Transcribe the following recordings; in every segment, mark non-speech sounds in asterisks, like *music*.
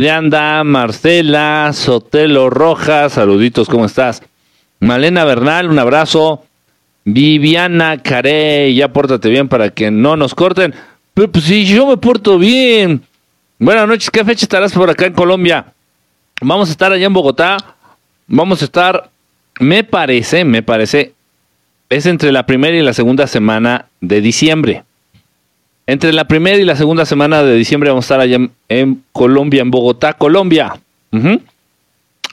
Leanda, Marcela, Sotelo Rojas, saluditos, ¿cómo estás? Malena Bernal, un abrazo. Viviana Carey, ya pórtate bien para que no nos corten. Pero pues si yo me porto bien. Buenas noches, ¿qué fecha estarás por acá en Colombia? Vamos a estar allá en Bogotá. Vamos a estar, me parece, me parece, es entre la primera y la segunda semana de diciembre. Entre la primera y la segunda semana de diciembre vamos a estar allá en, Colombia, en Bogotá, Colombia.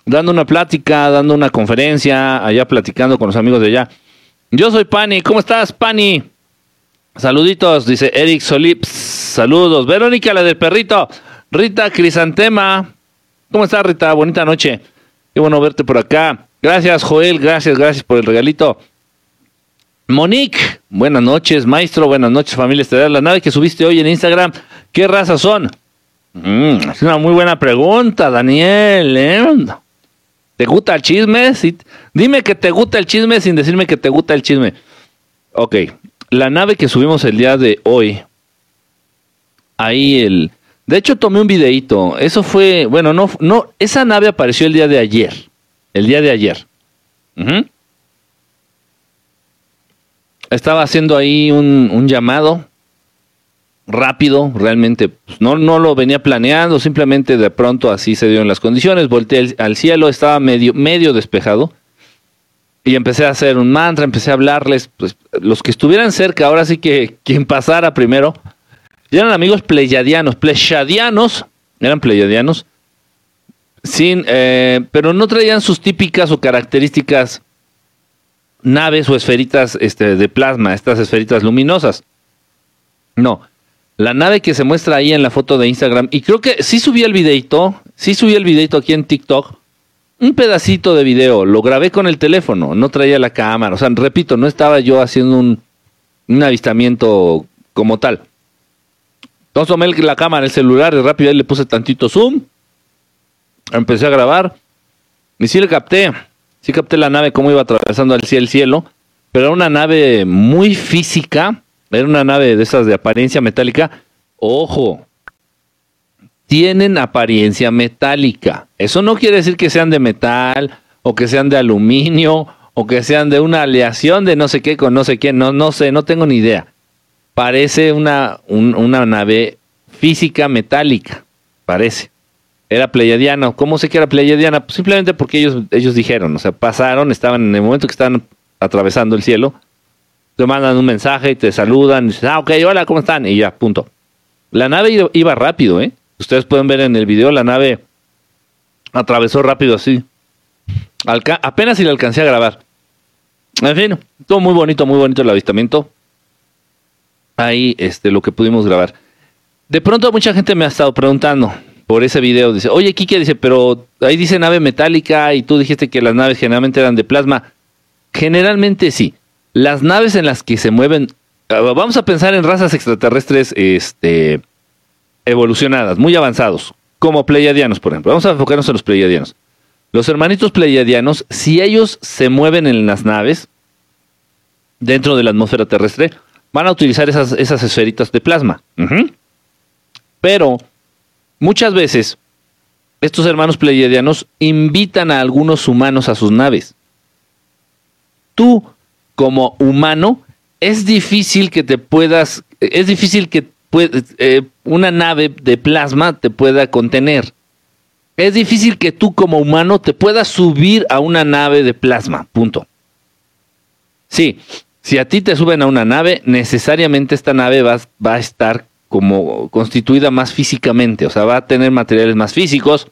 Dando una plática, dando una conferencia, allá platicando con los amigos de allá. Yo soy Pani, ¿cómo estás, Pani? Saluditos, dice Eric Solips. Saludos. Verónica, la del perrito. Rita Crisantema. ¿Cómo estás, Rita? Bonita noche. Qué bueno verte por acá. Gracias, Joel. Gracias, gracias por el regalito. Monique, buenas noches, maestro, buenas noches, familia estelar. La nave que subiste hoy en Instagram, ¿qué raza son? Mm, es una muy buena pregunta, Daniel. ¿eh? ¿Te gusta el chisme? Dime que te gusta el chisme sin decirme que te gusta el chisme. Ok, la nave que subimos el día de hoy, ahí el... De hecho, tomé un videíto. Eso fue, bueno, no, no, esa nave apareció el día de ayer. El día de ayer estaba haciendo ahí un, llamado rápido, realmente pues, no, no lo venía planeando, simplemente de pronto así se dieron las condiciones, volteé al cielo, estaba medio, medio despejado y empecé a hacer un mantra, empecé a hablarles, pues los que estuvieran cerca, ahora sí que quien pasara primero, eran amigos pleyadianos, pleyadianos, eran pleyadianos, sin, eh, pero no traían sus típicas o características naves o esferitas este, de plasma, estas esferitas luminosas. No, la nave que se muestra ahí en la foto de Instagram, y creo que sí subí el videito, sí subí el videito aquí en TikTok, un pedacito de video, lo grabé con el teléfono, no traía la cámara, o sea, repito, no estaba yo haciendo un, un avistamiento como tal. Entonces tomé la cámara, el celular, y rápido ahí le puse tantito zoom, empecé a grabar, y sí le capté, sí capté la nave cómo iba atravesando el cielo, pero era una nave muy física, era una nave de esas de apariencia metálica. Ojo, tienen apariencia metálica. Eso no quiere decir que sean de metal o que sean de aluminio o que sean de una aleación de no sé qué con no sé quién, no, no sé, no tengo ni idea. Parece una, una nave física metálica, parece era pleyadiano. ¿Cómo sé que era pleyadiana? Pues simplemente porque ellos, ellos dijeron, o sea, pasaron, estaban en el momento que estaban atravesando el cielo, te mandan un mensaje y te saludan, y dices, ah, ok, hola, ¿cómo están? Y ya, punto. La nave iba rápido, ¿eh? Ustedes pueden ver en el video, la nave atravesó rápido así. apenas si la alcancé a grabar. En fin, todo muy bonito, muy bonito el avistamiento. Ahí, este, lo que pudimos grabar. De pronto mucha gente me ha estado preguntando, por ese video. Dice, oye, Kike, dice, pero ahí dice nave metálica y tú dijiste que las naves generalmente eran de plasma. Generalmente sí. Las naves en las que se mueven, ah, vamos a pensar en razas extraterrestres este, evolucionadas, muy avanzados, como pleiadianos, por ejemplo. Vamos a enfocarnos en los pleiadianos. Los hermanitos pleiadianos, si ellos se mueven en las naves dentro de la atmósfera terrestre, van a utilizar esas, esas esferitas de plasma. Pero Muchas veces, estos hermanos pleiadianos invitan a algunos humanos a sus naves. Tú, como humano, es difícil que te puedas, es difícil que eh, una nave de plasma te pueda contener. Es difícil que tú como humano te puedas subir a una nave de plasma, punto. Sí, si a ti te suben a una nave, necesariamente esta nave va, va a estar como constituida más físicamente, o sea, va a tener materiales más físicos,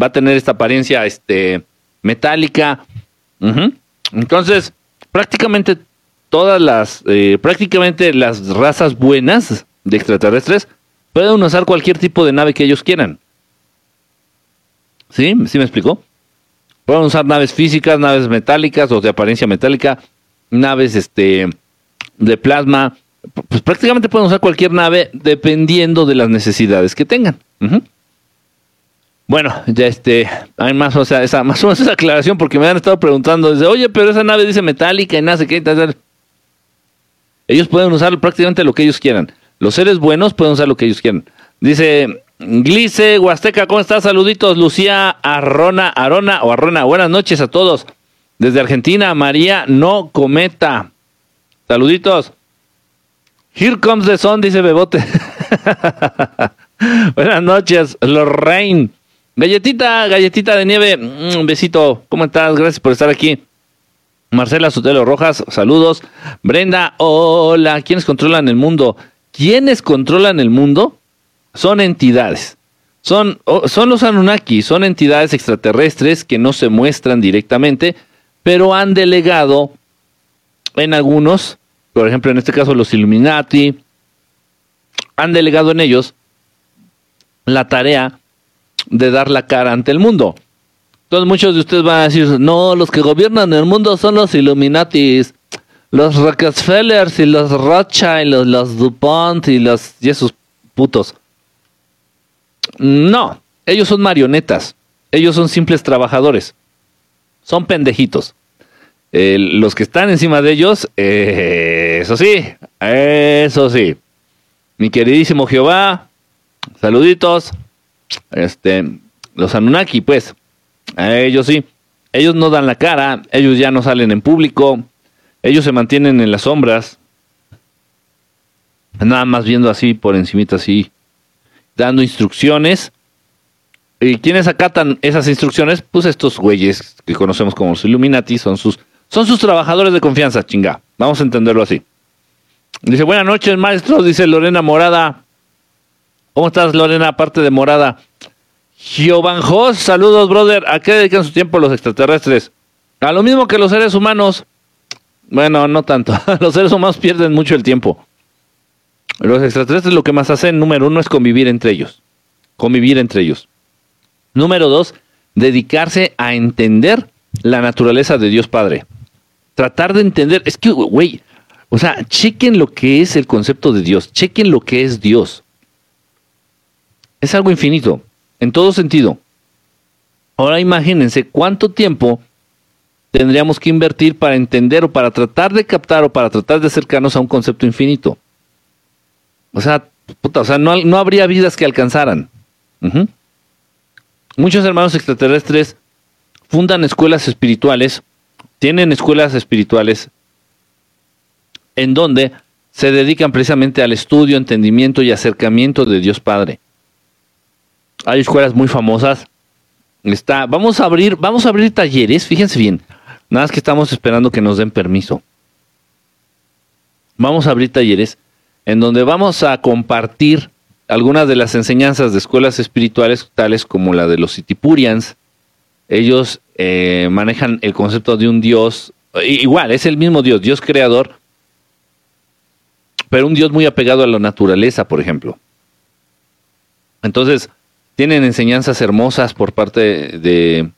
va a tener esta apariencia este, metálica. Entonces, prácticamente todas las, eh, prácticamente las razas buenas de extraterrestres pueden usar cualquier tipo de nave que ellos quieran. ¿Sí? ¿Sí me explicó? Pueden usar naves físicas, naves metálicas o de apariencia metálica, naves este, de plasma, pues prácticamente pueden usar cualquier nave dependiendo de las necesidades que tengan. Bueno, ya este, hay más, o sea, *laughs* más o menos esa aclaración porque me han estado preguntando desde, oye, pero esa nave dice metálica y nada, qué, tal. Ellos pueden usar prácticamente lo que ellos quieran. Los seres buenos pueden usar lo que ellos quieran. Dice Glice, Huasteca, ¿cómo estás? Saluditos, Lucía Arrona, Arona o Arrona. Buenas noches a todos. Desde Argentina, María No Cometa. Saluditos. Here comes the sun, dice Bebote. *laughs* Buenas noches, Lorraine. Galletita, galletita de nieve. Mm, un besito. ¿Cómo estás? Gracias por estar aquí. Marcela Sotelo Rojas, saludos. Brenda, hola. ¿Quiénes controlan el mundo? ¿Quiénes controlan el mundo? Son entidades. Son, son los Anunnaki, son entidades extraterrestres que no se muestran directamente, pero han delegado en algunos, por ejemplo en este caso los Illuminati, han delegado en ellos la tarea de dar la cara ante el mundo. Entonces muchos de ustedes van a decir, no, los que gobiernan el mundo son los Illuminatis, los Rockefellers y los Rothschild, los, los DuPont y los y esos putos. No, ellos son marionetas, ellos son simples trabajadores, son pendejitos. Los que están encima de ellos, eh, eso sí, eso sí. Mi queridísimo Jehová, saluditos. Este, los Anunnaki, pues, ellos sí, ellos no dan la cara, ellos ya no salen en público, ellos se mantienen en las sombras, nada más viendo así por encimita así, dando instrucciones. ¿Y quiénes acatan esas instrucciones? Pues estos güeyes que conocemos como los Illuminati son sus, son sus trabajadores de confianza, chinga. Vamos a entenderlo así. Dice, buenas noches, maestros, dice Lorena Morada. ¿Cómo estás, Lorena? Aparte de Morada. Giovanjos, saludos, brother. ¿A qué dedican su tiempo los extraterrestres? A lo mismo que los seres humanos. Bueno, no tanto. *laughs* los seres humanos pierden mucho el tiempo. Los extraterrestres lo que más hacen, número uno, es convivir entre ellos. Convivir entre ellos. Número dos, dedicarse a entender la naturaleza de Dios Padre. Tratar de entender, es que, güey, o sea, chequen lo que es el concepto de Dios, chequen lo que es Dios. Es algo infinito, en todo sentido. Ahora imagínense cuánto tiempo tendríamos que invertir para entender o para tratar de captar o para tratar de acercarnos a un concepto infinito. O sea, puta, o sea, no, no habría vidas que alcanzaran. Muchos hermanos extraterrestres fundan escuelas espirituales, tienen escuelas espirituales en donde se dedican precisamente al estudio, entendimiento y acercamiento de Dios Padre. Hay escuelas muy famosas. Está, vamos a abrir, vamos a abrir talleres, fíjense bien. Nada más que estamos esperando que nos den permiso. Vamos a abrir talleres en donde vamos a compartir algunas de las enseñanzas de escuelas espirituales, tales como la de los Sitipurians. Ellos eh, manejan el concepto de un Dios, igual, es el mismo Dios, Dios creador, pero un Dios muy apegado a la naturaleza, por ejemplo. Entonces, tienen enseñanzas hermosas por parte de,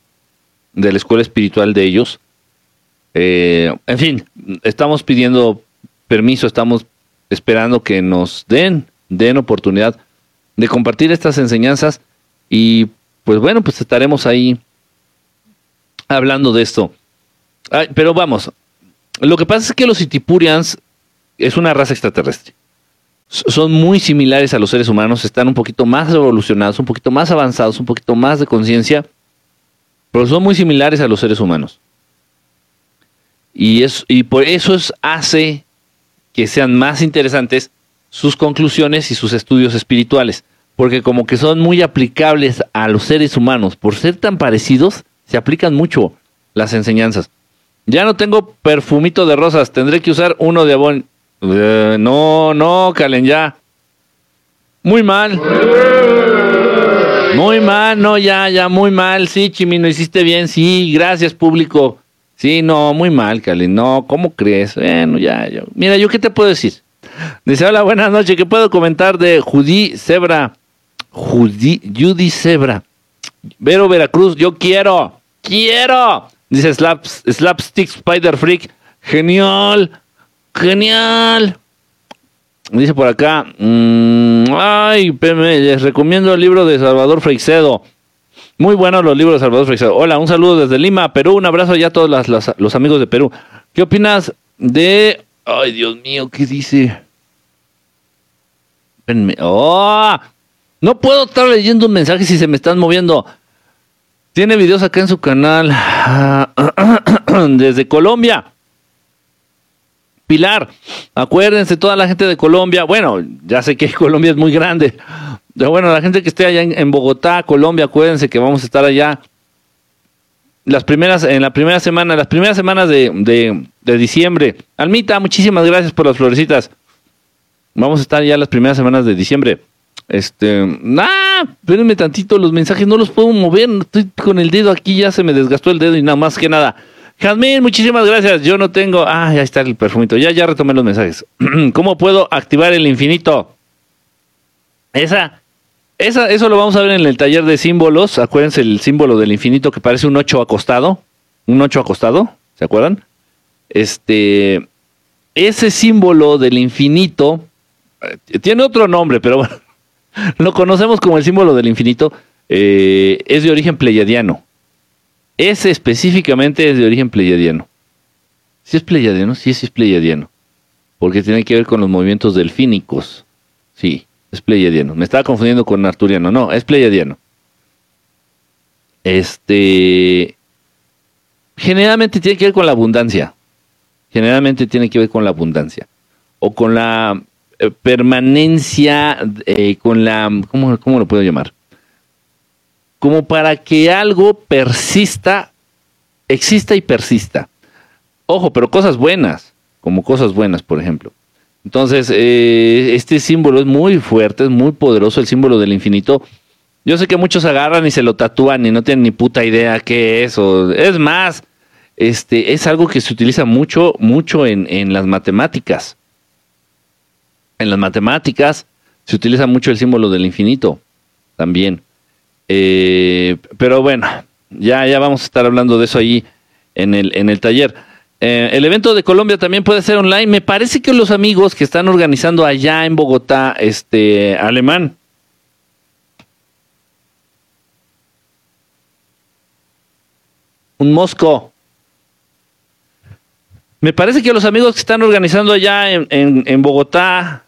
de la escuela espiritual de ellos. Eh, en fin, estamos pidiendo permiso, estamos esperando que nos den, den oportunidad de compartir estas enseñanzas y pues bueno, pues estaremos ahí hablando de esto. pero vamos, lo que pasa es que los Itipurians es una raza extraterrestre. Son muy similares a los seres humanos, están un poquito más evolucionados, un poquito más avanzados, un poquito más de conciencia, pero son muy similares a los seres humanos. Y, es, y por eso es, hace que sean más interesantes sus conclusiones y sus estudios espirituales, porque como que son muy aplicables a los seres humanos, por ser tan parecidos, se aplican mucho las enseñanzas. Ya no tengo perfumito de rosas, tendré que usar uno de abón. Eh, no, no, Calen, ya. Muy mal. Muy mal, no, ya, ya, muy mal. Sí, Chimino, hiciste bien. Sí, gracias, público. Sí, no, muy mal, Cali. No, ¿cómo crees? Bueno, ya, ya. Mira, ¿yo qué te puedo decir? Dice, hola, buenas noches. ¿Qué puedo comentar de Judy Zebra? Judy, Judy Zebra. Vero Veracruz, yo quiero. ¡Quiero! Dice Slapstick Spider Freak. Genial. Genial. Dice por acá. Mm, ay, les recomiendo el libro de Salvador Freixedo. Muy buenos los libros de Salvador Freixedo. Hola, un saludo desde Lima, Perú. Un abrazo ya a todos los amigos de Perú. ¿Qué opinas de... Ay, Dios mío, ¿qué dice? ¡Oh! No puedo estar leyendo un mensaje si se me están moviendo. Tiene videos acá en su canal *clears throat* desde Colombia. Pilar, acuérdense, toda la gente de Colombia, bueno, ya sé que *laughs* Colombia es muy grande, pero bueno, la gente que esté allá en, Bogotá, Colombia, acuérdense que vamos a estar allá las primeras, en la primera semana, las primeras semanas de, de diciembre. Almita, muchísimas gracias por las florecitas. Vamos a estar ya las primeras semanas de diciembre. Este, ah, espérenme tantito, los mensajes no los puedo mover, estoy con el dedo aquí, ya se me desgastó el dedo y nada más que nada. Jazmín, muchísimas gracias. Yo no tengo. Ah, ya está el perfumito. Ya, ya retomé los mensajes. *clears throat* ¿Cómo puedo activar el infinito? Esa, esa, eso lo vamos a ver en el taller de símbolos. Acuérdense el símbolo del infinito que parece un 8 acostado. Un 8 acostado. ¿Se acuerdan? Este. Ese símbolo del infinito. Eh, tiene otro nombre, pero bueno. Lo conocemos como el símbolo del infinito. Eh, es de origen pleiadiano. Ese específicamente es de origen pleiadiano. Si es pleiadiano, sí, sí es pleiadiano. Porque tiene que ver con los movimientos delfínicos. Sí, es pleiadiano. Me estaba confundiendo con arturiano. No, es pleiadiano. Este. Generalmente tiene que ver con la abundancia. Generalmente tiene que ver con la abundancia. O con la permanencia, eh, con la. ¿cómo, ¿Cómo lo puedo llamar? como para que algo persista, exista y persista. Ojo, pero cosas buenas, como cosas buenas, por ejemplo. Entonces, eh, este símbolo es muy fuerte, es muy poderoso, el símbolo del infinito. Yo sé que muchos agarran y se lo tatúan y no tienen ni puta idea qué es. O, es más, este, es algo que se utiliza mucho, mucho en, en las matemáticas. En las matemáticas se utiliza mucho el símbolo del infinito también. Eh, pero bueno, ya, ya vamos a estar hablando de eso ahí en el, en el taller. Eh, el evento de Colombia también puede ser online. Me parece que los amigos que están organizando allá en Bogotá, este, alemán. Un Mosco. Me parece que los amigos que están organizando allá en, en Bogotá,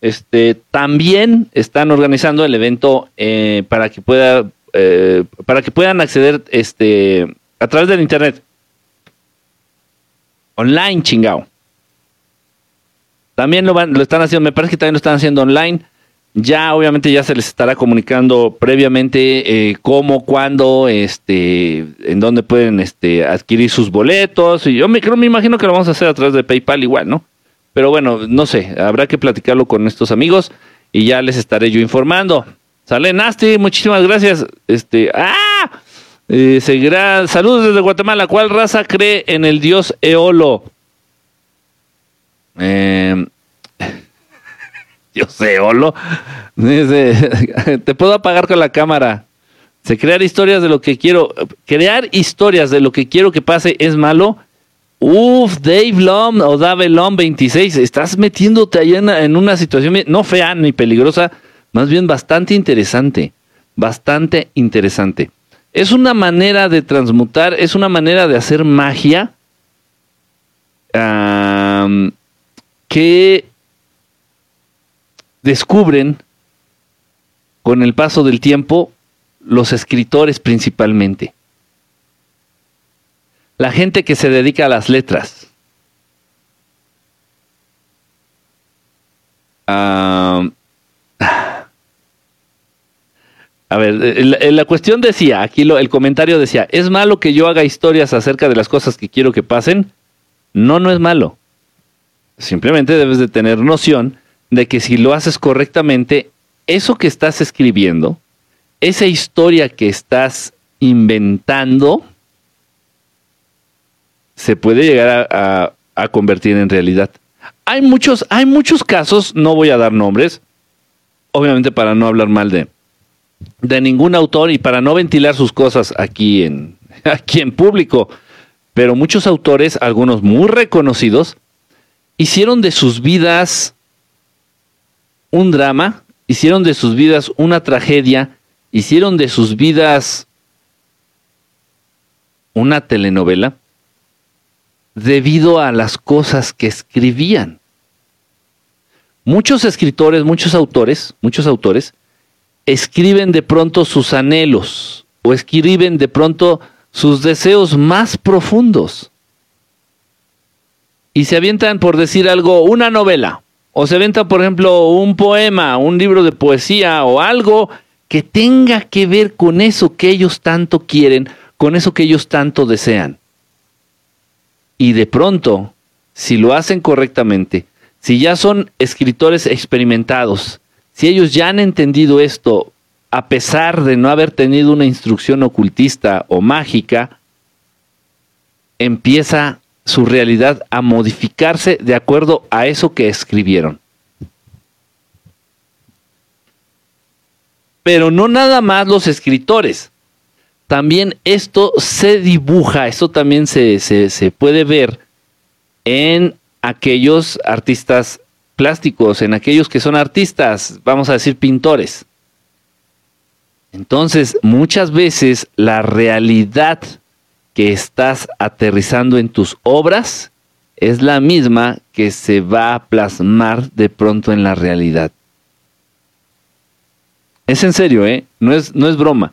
este, también están organizando el evento eh, para que pueda eh, para que puedan acceder este, a través del internet. Online, chingao. También lo, van, lo están haciendo, me parece que también lo están haciendo online. Ya obviamente ya se les estará comunicando previamente eh, cómo, cuándo, este, en dónde pueden este, adquirir sus boletos. Y yo me, creo, me imagino que lo vamos a hacer a través de PayPal igual, ¿no? Pero bueno, no sé, habrá que platicarlo con estos amigos y ya les estaré yo informando. Sale Nasty, muchísimas gracias. Este, ¡ah! Eh, seguirá. Saludos desde Guatemala. ¿Cuál raza cree en el dios Eolo? Eh, dios Eolo. *laughs* Te puedo apagar con la cámara. Se crear historias de lo que quiero. Crear historias de lo que quiero que pase es malo Uf, Dave Lom o Dave Lom 26, estás metiéndote allá en, una situación no fea ni peligrosa, más bien bastante interesante, bastante interesante. Es una manera de transmutar, es una manera de hacer magia que descubren con el paso del tiempo los escritores principalmente la gente que se dedica a las letras. *sighs* a ver, la, cuestión decía, aquí lo, el comentario decía, ¿es malo que yo haga historias acerca de las cosas que quiero que pasen? No, no es malo. Simplemente debes de tener noción de que si lo haces correctamente, eso que estás escribiendo, esa historia que estás inventando, se puede llegar a, convertir en realidad. Hay muchos, hay muchos casos, no voy a dar nombres, obviamente para no hablar mal de, de ningún autor y para no ventilar sus cosas aquí en, *laughs* aquí en público, pero muchos autores, algunos muy reconocidos, hicieron de sus vidas un drama, hicieron de sus vidas una tragedia, hicieron de sus vidas una telenovela debido a las cosas que escribían. Muchos escritores, muchos autores, muchos autores escriben de pronto sus anhelos o escriben de pronto sus deseos más profundos. Y se avientan, por decir algo, una novela. O se avientan, por ejemplo, un poema, un libro de poesía o algo que tenga que ver con eso que ellos tanto quieren, con eso que ellos tanto desean. Y de pronto, si lo hacen correctamente, si ya son escritores experimentados, si ellos ya han entendido esto, a pesar de no haber tenido una instrucción ocultista o mágica, empieza su realidad a modificarse de acuerdo a eso que escribieron. Pero no nada más los escritores. También esto se dibuja, esto también se, se puede ver en aquellos artistas plásticos, en aquellos que son artistas, vamos a decir pintores. Entonces, muchas veces la realidad que estás aterrizando en tus obras es la misma que se va a plasmar de pronto en la realidad. Es en serio, ¿eh? No es, no es broma.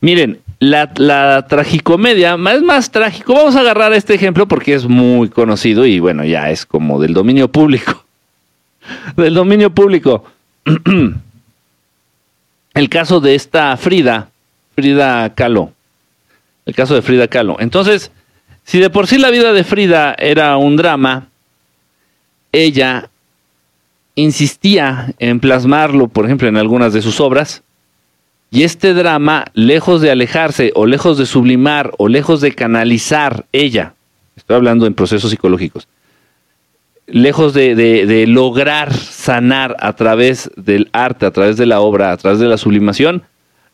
Miren, la, la, tragicomedia es más trágico. Vamos a agarrar este ejemplo porque es muy conocido y bueno, ya es como del dominio público. *laughs* del dominio público. *clears throat* el caso de esta Frida, Frida Kahlo. El caso de Frida Kahlo. Entonces, si de por sí la vida de Frida era un drama, ella insistía en plasmarlo, por ejemplo, en algunas de sus obras, y este drama, lejos de alejarse o lejos de sublimar o lejos de canalizar ella, estoy hablando en procesos psicológicos, lejos de, lograr sanar a través del arte, a través de la obra, a través de la sublimación,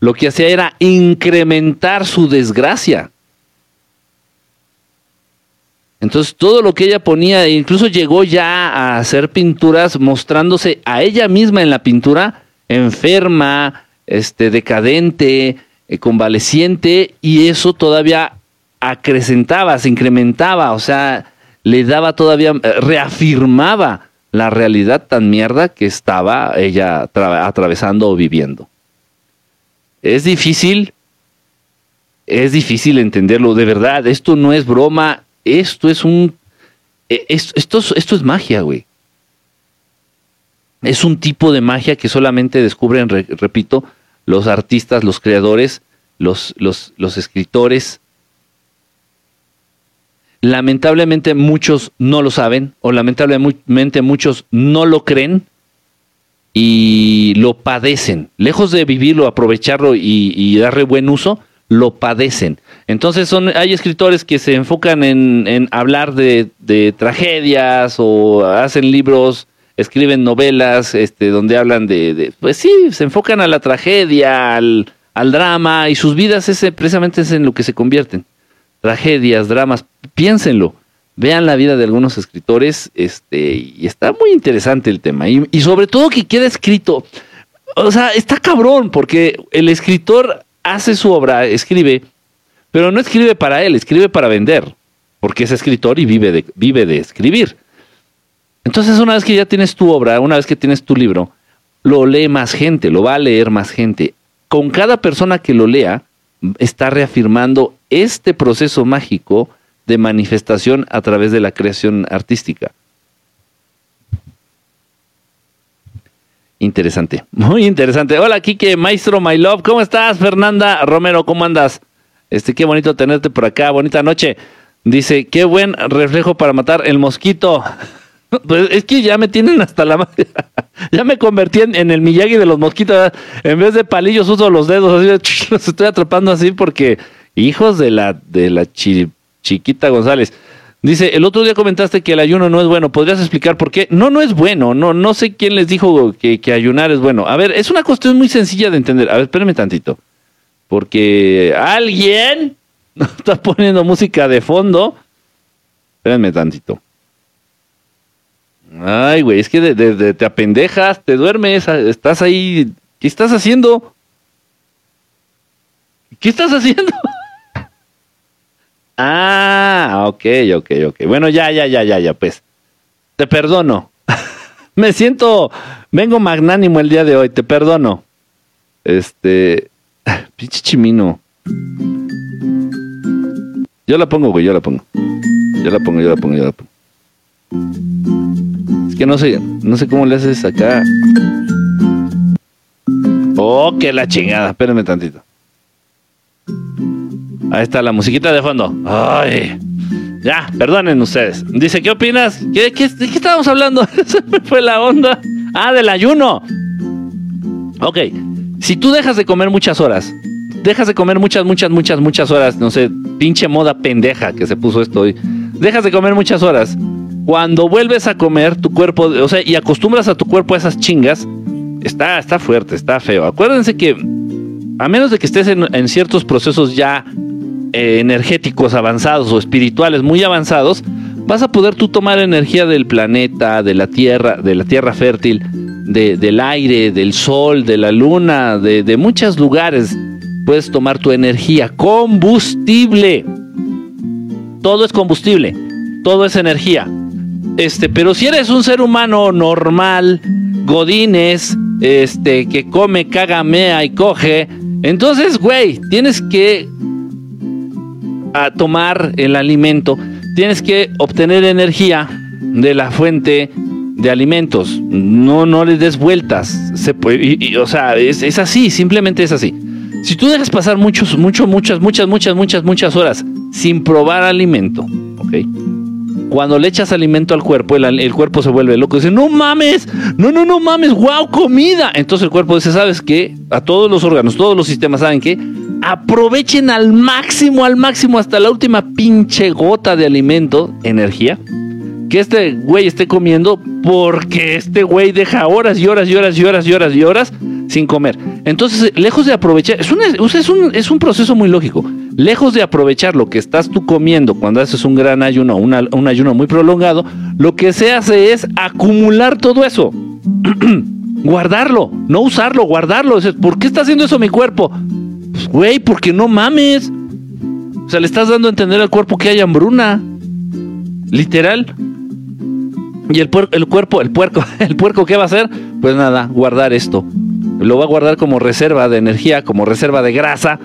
lo que hacía era incrementar su desgracia. Entonces todo lo que ella ponía, incluso llegó ya a hacer pinturas mostrándose a ella misma en la pintura enferma, este, decadente, eh, convaleciente, y eso todavía acrecentaba, se incrementaba, o sea, le daba todavía, eh, reafirmaba la realidad tan mierda que estaba ella atravesando o viviendo. Es difícil, es difícil entenderlo, de verdad, esto no es broma, esto es un, e, esto, esto es magia, güey. Es un tipo de magia que solamente descubren, repito, los artistas, los creadores, los, los, los escritores, Lamentablemente muchos no lo saben o lamentablemente muchos no lo creen y lo padecen. Lejos de vivirlo, aprovecharlo y, darle buen uso, lo padecen. Entonces son, hay escritores que se enfocan en, hablar de, tragedias o hacen libros, escriben novelas este, donde hablan de, pues sí, se enfocan a la tragedia, al, al drama y sus vidas ese, precisamente es en lo que se convierten tragedias, dramas, piénsenlo, vean la vida de algunos escritores, este, y está muy interesante el tema, y, sobre todo que queda escrito, o sea, está cabrón, porque el escritor hace su obra, escribe, pero no escribe para él, escribe para vender, porque es escritor y vive de, vive de escribir. Entonces, una vez que ya tienes tu obra, una vez que tienes tu libro, lo lee más gente, lo va a leer más gente. Con cada persona que lo lea, está reafirmando este proceso mágico de manifestación a través de la creación artística. Interesante, muy interesante. Hola, Kike, maestro, my love. ¿Cómo estás, Fernanda Romero? ¿Cómo andas? Este, qué bonito tenerte por acá. Bonita noche. Dice, qué buen reflejo para matar el mosquito. *laughs* Pues es que ya me tienen hasta la madre. *laughs* ya me convertí en, el Miyagi de los mosquitos. En vez de palillos uso los dedos. Así, *laughs* los estoy atrapando así porque hijos de la, de la chiquita González. Dice, el otro día comentaste que el ayuno no es bueno. ¿Podrías explicar por qué? No, no es bueno. No, no sé quién les dijo que, que ayunar es bueno. A ver, es una cuestión muy sencilla de entender. A ver, espérenme tantito. Porque alguien *laughs* está poniendo música de fondo. Espérenme tantito. Ay, güey, es que de, te apendejas, te duermes, estás ahí. ¿Qué estás haciendo? ¿Qué estás haciendo? *laughs* ah, ok, ok, ok. Bueno, ya, ya, ya, ya, ya, pues. Te perdono. *laughs* Me siento, vengo magnánimo el día de hoy, te perdono. Este. *laughs* Pinche chimino. Yo la pongo, güey, yo la pongo. Yo la pongo, yo la pongo, yo la pongo. Es que no sé, no sé cómo le haces acá. Oh, que la chingada. Espérenme tantito. Ahí está la musiquita de fondo. Ay. Ya, perdonen ustedes. Dice, ¿qué opinas? ¿Qué, qué, ¿De qué estábamos hablando? *laughs* Se me fue la onda. Ah, del ayuno. Ok. Si tú dejas de comer muchas horas, dejas de comer muchas, muchas, muchas, muchas horas, no sé, pinche moda pendeja que se puso esto hoy. Dejas de comer muchas horas. Cuando vuelves a comer, tu cuerpo, o sea, y acostumbras a tu cuerpo a esas chingas, está, está fuerte, está feo. Acuérdense que a menos de que estés en, ciertos procesos ya eh, energéticos avanzados o espirituales muy avanzados, vas a poder tú tomar energía del planeta, de la tierra, de la tierra fértil, del aire, del sol, de la luna, de, de muchos lugares. Puedes tomar tu energía, combustible. Todo es combustible, todo es energía. Este, pero si eres un ser humano normal, godines, este, que come, caga, mea y coge, entonces, güey, tienes que a tomar el alimento, tienes que obtener energía de la fuente de alimentos. No, no les des vueltas. Se puede, o sea, es, así, simplemente es así. Si tú dejas pasar muchos, muchos, muchas, muchas, muchas, muchas, muchas horas sin probar alimento, ¿ok? Cuando le echas alimento al cuerpo, el, cuerpo se vuelve loco. Dice, no mames, no, no, no mames, wow, comida. Entonces el cuerpo dice, ¿sabes qué? A todos los órganos, todos los sistemas, ¿saben qué? Aprovechen al máximo, al máximo, hasta la última pinche gota de alimento, energía, que este güey esté comiendo porque este güey deja horas y horas y horas y horas y horas y horas sin comer. Entonces, lejos de aprovechar, es un, es un, es un proceso muy lógico. Lejos de aprovechar lo que estás tú comiendo cuando haces un gran ayuno, un ayuno muy prolongado, lo que se hace es acumular todo eso. *clears throat* guardarlo, no usarlo, guardarlo. ¿Por qué está haciendo eso mi cuerpo? Pues, güey, porque no mames. O sea, le estás dando a entender al cuerpo que hay hambruna. Literal. Y el, el cuerpo, el puerco, *laughs* el puerco, ¿qué va a hacer? Pues nada, guardar esto. Lo va a guardar como reserva de energía, como reserva de grasa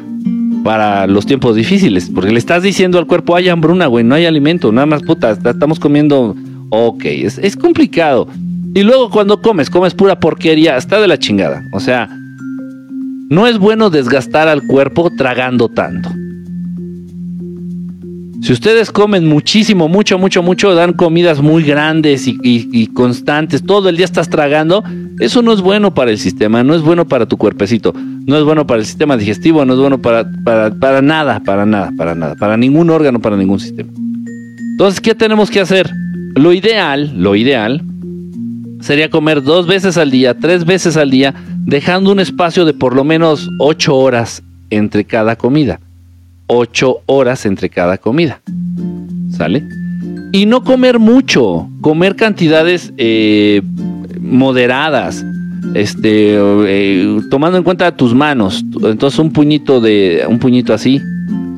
para los tiempos difíciles. Porque le estás diciendo al cuerpo, hay hambruna, güey, no hay alimento, nada más puta, estamos comiendo. Ok, es, es complicado. Y luego cuando comes, comes pura porquería, está de la chingada. O sea, no es bueno desgastar al cuerpo tragando tanto. Si ustedes comen muchísimo, mucho, mucho, mucho, dan comidas muy grandes y, constantes, todo el día estás tragando, eso no es bueno para el sistema, no es bueno para tu cuerpecito, no es bueno para el sistema digestivo, no es bueno para, para, para nada, para nada, para nada, para ningún órgano, para ningún sistema. Entonces, ¿qué tenemos que hacer? Lo ideal, lo ideal, sería comer dos veces al día, tres veces al día, dejando un espacio de por lo menos ocho horas entre cada comida. 8 horas entre cada comida. ¿Sale? Y no comer mucho, comer cantidades eh, moderadas, este, eh, tomando en cuenta tus manos. Entonces un puñito de, un puñito así,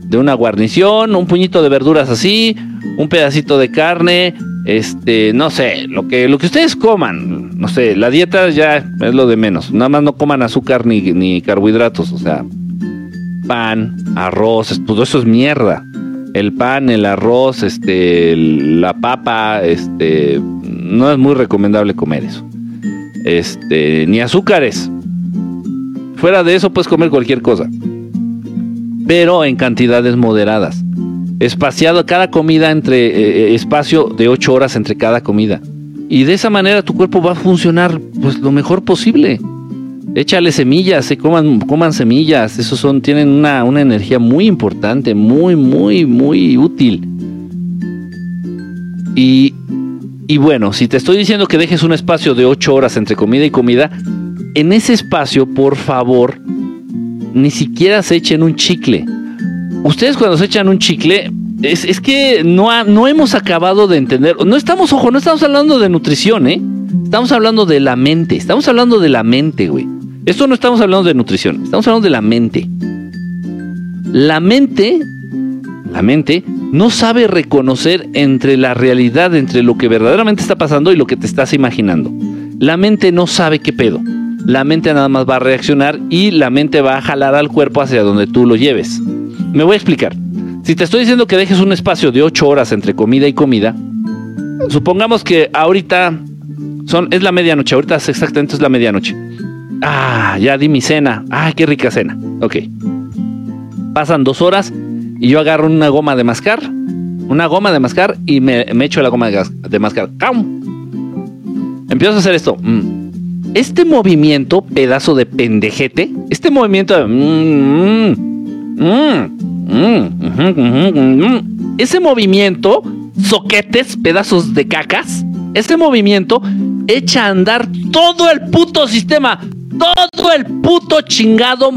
de una guarnición, un puñito de verduras así, un pedacito de carne, este, no sé, lo que, lo que ustedes coman, no sé, la dieta ya es lo de menos. Nada más no coman azúcar ni, ni carbohidratos, o sea, pan, arroz, todo eso es mierda. El pan, el arroz, este, la papa, este, no es muy recomendable comer eso. Este, ni azúcares. Fuera de eso puedes comer cualquier cosa. Pero en cantidades moderadas. Espaciado cada comida entre eh, eh, espacio de 8 horas entre cada comida. Y de esa manera tu cuerpo va a funcionar pues lo mejor posible. Échale semillas, se coman, coman semillas, esos son, tienen una, una energía muy importante, muy, muy, muy útil. Y, y bueno, si te estoy diciendo que dejes un espacio de 8 horas entre comida y comida, en ese espacio, por favor, ni siquiera se echen un chicle. Ustedes cuando se echan un chicle, es, es que no, no hemos acabado de entender. No estamos, ojo, no estamos hablando de nutrición, ¿eh? Estamos hablando de la mente. Estamos hablando de la mente, güey. Esto no estamos hablando de nutrición, estamos hablando de la mente. La mente, la mente no sabe reconocer entre la realidad, entre lo que verdaderamente está pasando y lo que te estás imaginando. La mente no sabe qué pedo. la mente nada más va a reaccionar y la mente va a jalar al cuerpo hacia donde tú lo lleves. Me voy a explicar. Si te estoy diciendo que dejes un espacio de 8 horas entre comida y comida, supongamos que ahorita son, es la medianoche, ahorita exactamente es la medianoche. Ah, ya di mi cena. Ah, qué rica cena. Ok. Pasan dos horas y yo agarro una goma de mascar, una goma de mascar y me, echo la goma de, mascar. ¡Cam! Empiezo a hacer esto. Mm. Este movimiento, pedazo de pendejete, este movimiento de... ese movimiento, soquetes, pedazos de cacas, ese movimiento echa a andar todo el puto sistema. Todo el puto chingado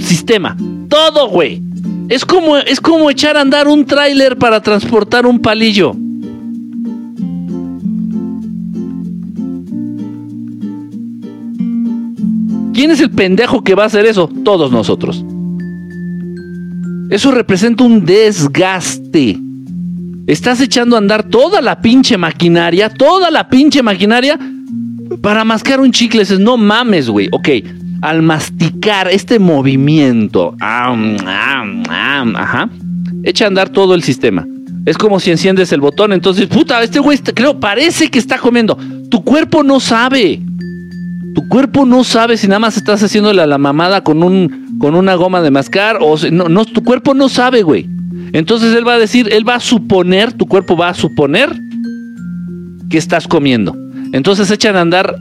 sistema. Todo, güey. Es como, es como echar a andar un tráiler para transportar un palillo. ¿Quién es el pendejo que va a hacer eso? Todos nosotros. Eso representa un desgaste. Estás echando a andar toda la pinche maquinaria, toda la pinche maquinaria para mascar un chicle. Dices, no mames, güey. Ok, al masticar este movimiento, ajá, echa a andar todo el sistema. Es como si enciendes el botón, entonces, puta, este güey, creo, parece que está comiendo. Tu cuerpo no sabe. Tu cuerpo no sabe si nada más estás haciéndole a la mamada con, un, con una goma de mascar o no, no, tu cuerpo no sabe, güey. Entonces él va a decir, él va a suponer, tu cuerpo va a suponer que estás comiendo. Entonces echan a andar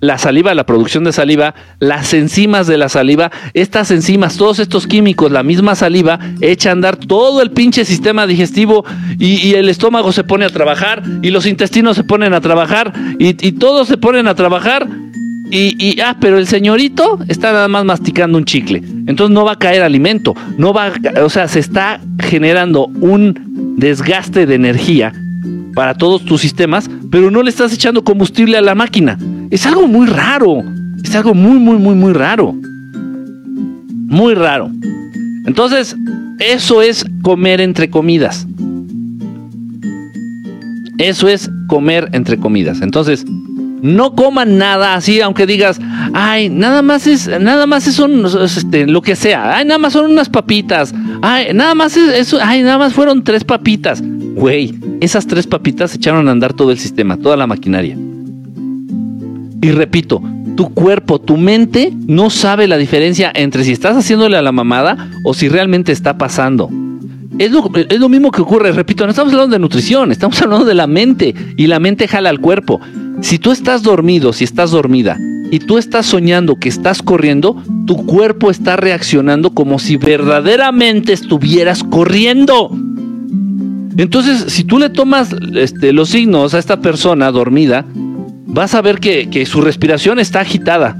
la saliva, la producción de saliva, las enzimas de la saliva, estas enzimas, todos estos químicos, la misma saliva, echa a andar todo el pinche sistema digestivo y, el estómago se pone a trabajar y los intestinos se ponen a trabajar y, y todos se ponen a trabajar y, ah, pero el señorito está nada más masticando un chicle. Entonces no va a caer alimento. No va o sea, se está generando un desgaste de energía para todos tus sistemas, pero no le estás echando combustible a la máquina. Es algo muy raro. Es algo muy, muy, muy, muy raro. Muy raro. Entonces, eso es comer entre comidas. Eso es comer entre comidas. Entonces, no coman nada así, aunque digas, ay, nada más es, nada más es un, este, lo que sea, ay, nada más son unas papitas, ay, nada más es, ay, nada más fueron tres papitas. Güey, esas tres papitas echaron a andar todo el sistema, toda la maquinaria. Y repito, tu cuerpo, tu mente no sabe la diferencia entre si estás haciéndole a la mamada o si realmente está pasando. Es lo mismo que ocurre, repito, no estamos hablando de nutrición, estamos hablando de la mente y la mente jala al cuerpo. Si tú estás dormido, si estás dormida y tú estás soñando que estás corriendo, tu cuerpo está reaccionando como si verdaderamente estuvieras corriendo. Entonces, si tú le tomas este, los signos a esta persona dormida, vas a ver que, que su respiración está agitada.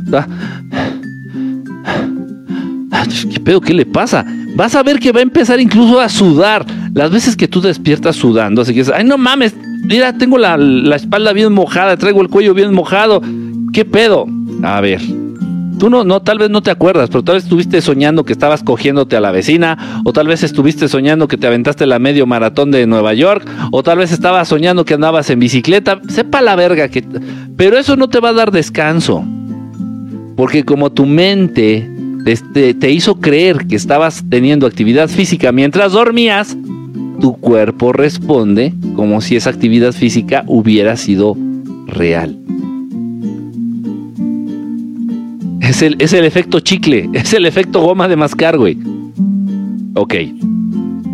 ¿Qué pedo? ¿Qué le pasa? Vas a ver que va a empezar incluso a sudar. Las veces que tú despiertas sudando, así que, ay, no mames, mira, tengo la, espalda bien mojada, traigo el cuello bien mojado. ¿Qué pedo? A ver, tú no, no, tal vez no te acuerdas, pero tal vez estuviste soñando que estabas cogiéndote a la vecina, o tal vez estuviste soñando que te aventaste la medio maratón de Nueva York, o tal vez estabas soñando que andabas en bicicleta, sepa la verga que... Pero eso no te va a dar descanso, porque como tu mente te, te hizo creer que estabas teniendo actividad física mientras dormías, tu cuerpo responde como si esa actividad física hubiera sido real. Es el, es el efecto chicle, *laughs* es el efecto goma de mascar, güey. Ok.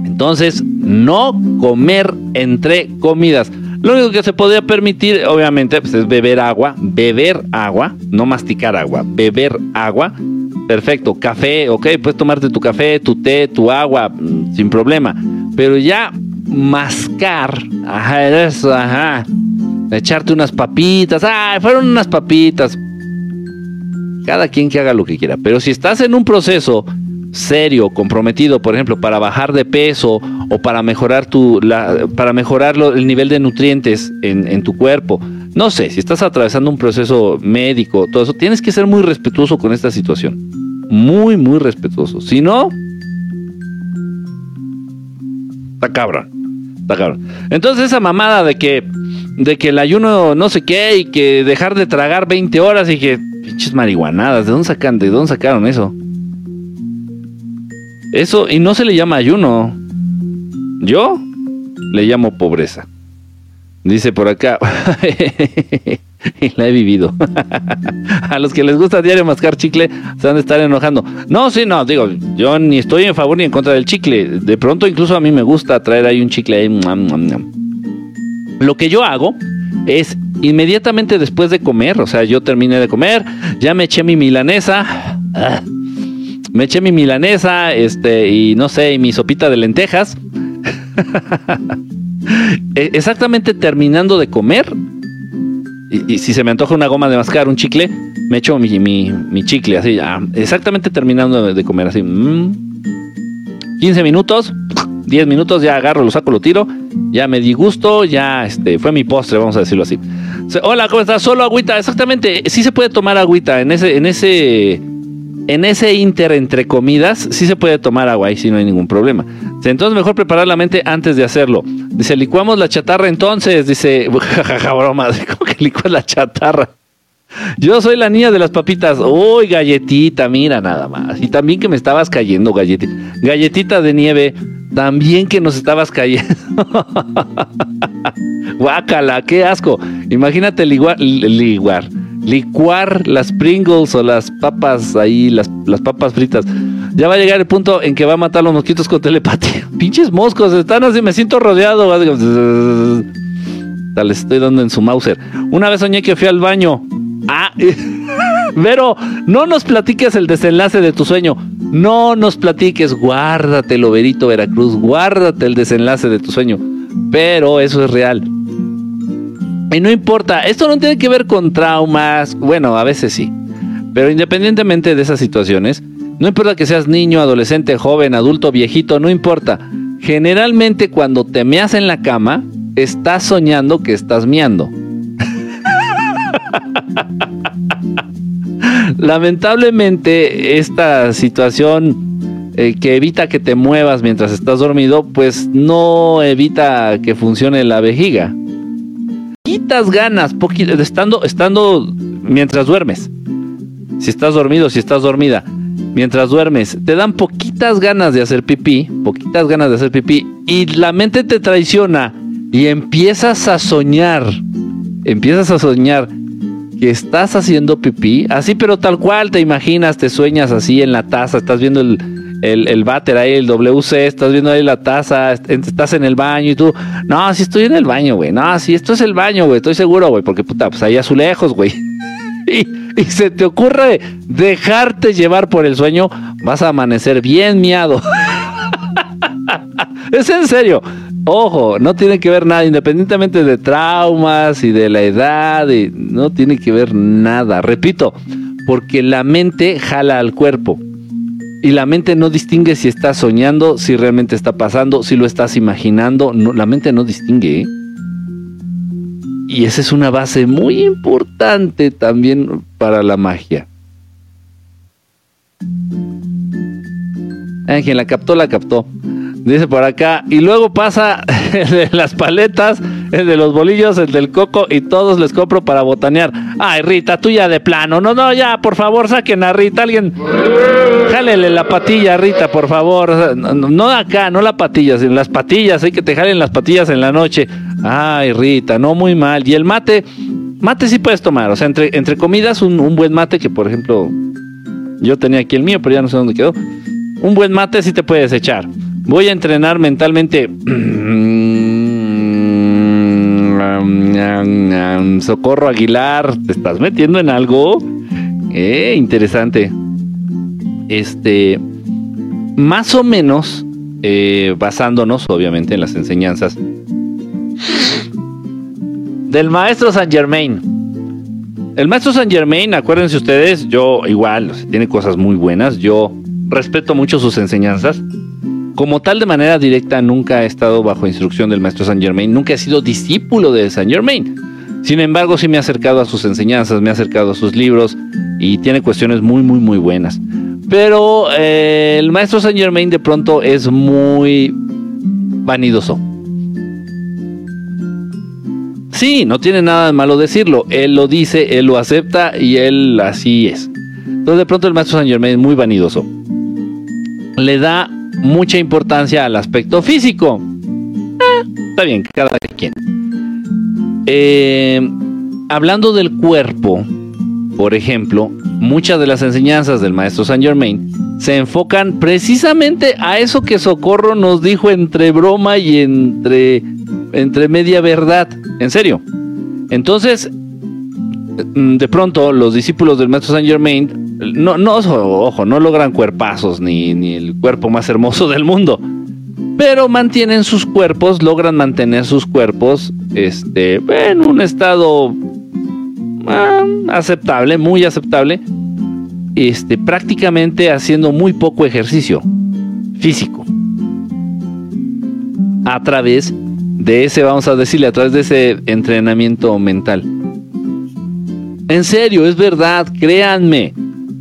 Entonces, no comer entre comidas. Lo único que se podría permitir, obviamente, pues, es beber agua, beber agua, no masticar agua, beber agua. Perfecto, café, ok, puedes tomarte tu café, tu té, tu agua, mm, sin problema. Pero ya mascar, ajá, eso, ajá. Echarte unas papitas, ay, fueron unas papitas. Cada quien que haga lo que quiera. Pero si estás en un proceso serio, comprometido, por ejemplo, para bajar de peso o para mejorar tu, para mejorar el nivel de nutrientes en, en tu cuerpo, no sé, si estás atravesando un proceso médico, todo eso, tienes que ser muy respetuoso con esta situación. Muy, muy respetuoso. Si no, Está cabrón. Está cabrón. Entonces esa mamada de que de que el ayuno no sé qué y que dejar de tragar 20 horas y que Pinches marihuanadas, ¿de dónde sacan? ¿De dónde sacaron eso? Eso, y no se le llama ayuno. Yo le llamo pobreza. Dice por acá, *laughs* y la he vivido. *laughs* a los que les gusta diario mascar chicle se van a estar enojando. No, sí, no, digo, yo ni estoy en favor ni en contra del chicle. De pronto incluso a mí me gusta traer ahí un chicle ahí. Lo que yo hago es inmediatamente después de comer, o sea, yo terminé de comer, ya me eché mi milanesa. me eché mi milanesa, este, y no sé, y mi sopita de lentejas. *laughs* E, exactamente terminando de comer, y, si se me antoja una goma de mascar, un chicle, me echo mi, mi, chicle, así, exactamente terminando de, comer, así. 15 mm. minutos, 10 minutos, ya agarro, lo saco, lo tiro, ya me di gusto, ya este, fue mi postre, vamos a decirlo así. Hola, ¿cómo estás? Solo agüita, exactamente, sí se puede tomar agüita en ese, en ese en ese inter entre comidas, sí se puede tomar agua y sí no hay ningún problema. Entonces, mejor preparar la mente antes de hacerlo. Dice, licuamos la chatarra entonces. Dice, *laughs* jajaja, broma, *laughs* ¿cómo que licuas la chatarra? Yo soy la niña de las papitas. Uy, galletita, mira nada más. Y también que me estabas cayendo, galletita. Galletita de nieve, también que nos estabas cayendo. *laughs* Guácala, qué asco. Imagínate liguar, liguar licuar las Pringles o las papas ahí, las, las papas fritas. Ya va a llegar el punto en que va a matar a los mosquitos con telepatía. *laughs* Pinches moscos, están así, me siento rodeado. *laughs* Les estoy dando en su Mauser. Una vez soñé que fui al baño. Ah, *laughs* pero no nos platiques el desenlace de tu sueño. No nos platiques, guárdatelo, Verito Veracruz, guárdate el desenlace de tu sueño. Pero eso es real. Y no importa, esto no tiene que ver con traumas, bueno, a veces sí, pero independientemente de esas situaciones, no importa que seas niño, adolescente, joven, adulto, viejito, no importa. Generalmente cuando te meas en la cama, estás soñando que estás miando. *laughs* Lamentablemente esta situación eh, que evita que te muevas mientras estás dormido, pues no evita que funcione la vejiga poquitas ganas, estando, estando mientras duermes. Si estás dormido, si estás dormida, mientras duermes, te dan poquitas ganas de hacer pipí, poquitas ganas de hacer pipí, y la mente te traiciona y empiezas a soñar, empiezas a soñar que estás haciendo pipí, así pero tal cual te imaginas, te sueñas así en la taza, estás viendo el, el, el váter ahí, el WC, estás viendo ahí la taza, estás en el baño y tú, no, si estoy en el baño, güey, no, si esto es el baño, güey, estoy seguro, güey, porque puta, pues ahí azulejos, güey. *laughs* Y, y, se te ocurre dejarte llevar por el sueño, vas a amanecer bien miado. *laughs* es en serio. Ojo, no tiene que ver nada, independientemente de traumas y de la edad, y no tiene que ver nada. Repito, porque la mente jala al cuerpo. Y la mente no distingue si estás soñando, si realmente está pasando, si lo estás imaginando. La mente no distingue. ¿eh? Y esa es una base muy importante también para la magia. Ángel, la captó, la captó. Dice por acá. Y luego pasa *laughs* el de las paletas, el de los bolillos, el del coco y todos les compro para botanear. Ay, Rita, tú ya de plano. No, no, ya, por favor, saquen a Rita. Alguien, jálele la patilla Rita, por favor. No, acá, no la patilla, sino las patillas. Hay que te jalen las patillas en la noche. Ay, Rita, no muy mal. Y el mate, mate sí puedes tomar. O sea, entre, entre comidas, un, un buen mate que, por ejemplo, yo tenía aquí el mío, pero ya no sé dónde quedó. Un buen mate sí te puedes echar. Voy a entrenar mentalmente. *clears throat* Socorro Aguilar, ¿te estás metiendo en algo? Eh, interesante. Este, más o menos, eh, basándonos obviamente en las enseñanzas del maestro Saint Germain. El maestro Saint Germain, acuérdense ustedes, yo igual, tiene cosas muy buenas, yo respeto mucho sus enseñanzas. Como tal, de manera directa, nunca he estado bajo instrucción del maestro Saint Germain, nunca he sido discípulo de Saint Germain. Sin embargo, sí me he acercado a sus enseñanzas, me he acercado a sus libros y tiene cuestiones muy, muy, muy buenas. Pero eh, el maestro Saint Germain de pronto es muy vanidoso. Sí, no tiene nada de malo decirlo. Él lo dice, él lo acepta y él así es. Entonces de pronto el maestro Saint Germain es muy vanidoso. Le da mucha importancia al aspecto físico. Eh, está bien, cada quien. Eh, hablando del cuerpo, por ejemplo, muchas de las enseñanzas del maestro Saint Germain se enfocan precisamente a eso que Socorro nos dijo entre broma y entre, entre media verdad. En serio. Entonces, de pronto, los discípulos del maestro Saint Germain, no, no, ojo, no logran cuerpazos ni, ni el cuerpo más hermoso del mundo. Pero mantienen sus cuerpos, logran mantener sus cuerpos este, en un estado ah, aceptable, muy aceptable, este, prácticamente haciendo muy poco ejercicio físico. A través de ese, vamos a decirle, a través de ese entrenamiento mental. En serio, es verdad, créanme.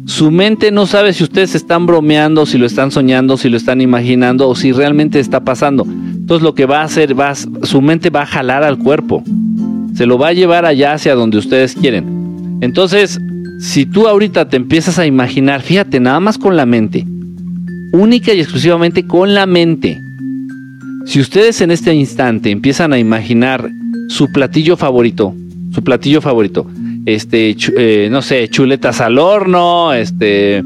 Su mente no sabe si ustedes están bromeando, si lo están soñando, si lo están imaginando o si realmente está pasando. Entonces lo que va a hacer, va, su mente va a jalar al cuerpo. Se lo va a llevar allá hacia donde ustedes quieren. Entonces, si tú ahorita te empiezas a imaginar, fíjate, nada más con la mente, única y exclusivamente con la mente, si ustedes en este instante empiezan a imaginar su platillo favorito, su platillo favorito, este, eh, no sé, chuletas al horno, este,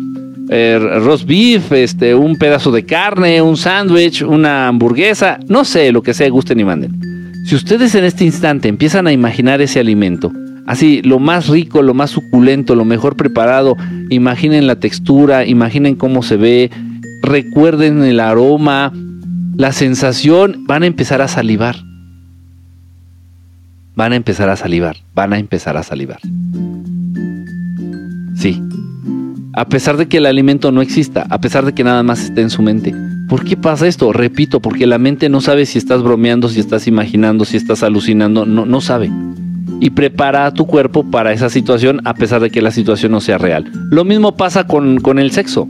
eh, roast beef, este, un pedazo de carne, un sándwich, una hamburguesa, no sé, lo que sea, gusten y manden. Si ustedes en este instante empiezan a imaginar ese alimento, así, lo más rico, lo más suculento, lo mejor preparado, imaginen la textura, imaginen cómo se ve, recuerden el aroma, la sensación, van a empezar a salivar. Van a empezar a salivar, van a empezar a salivar. Sí. A pesar de que el alimento no exista, a pesar de que nada más esté en su mente. ¿Por qué pasa esto? Repito, porque la mente no sabe si estás bromeando, si estás imaginando, si estás alucinando, no, no sabe. Y prepara a tu cuerpo para esa situación a pesar de que la situación no sea real. Lo mismo pasa con, con el sexo.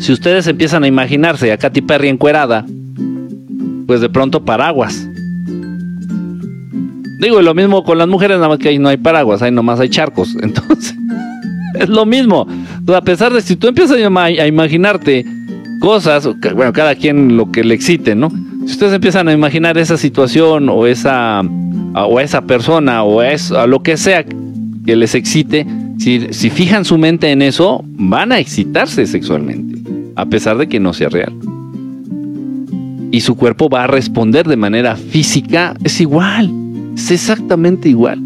Si ustedes empiezan a imaginarse a Katy Perry encuerada, pues de pronto paraguas. Digo, lo mismo con las mujeres, nada más que ahí no hay paraguas, ahí nomás hay charcos. *laughs* Entonces, es lo mismo. a pesar de si tú empiezas a, imaginarte cosas, bueno, cada quien lo que le excite, ¿no? Si ustedes empiezan a imaginar esa situación o esa, o esa persona o a lo que sea que les excite, si, si fijan su mente en eso, van a excitarse sexualmente a pesar de que no sea real. Y su cuerpo va a responder de manera física, es igual, es exactamente igual.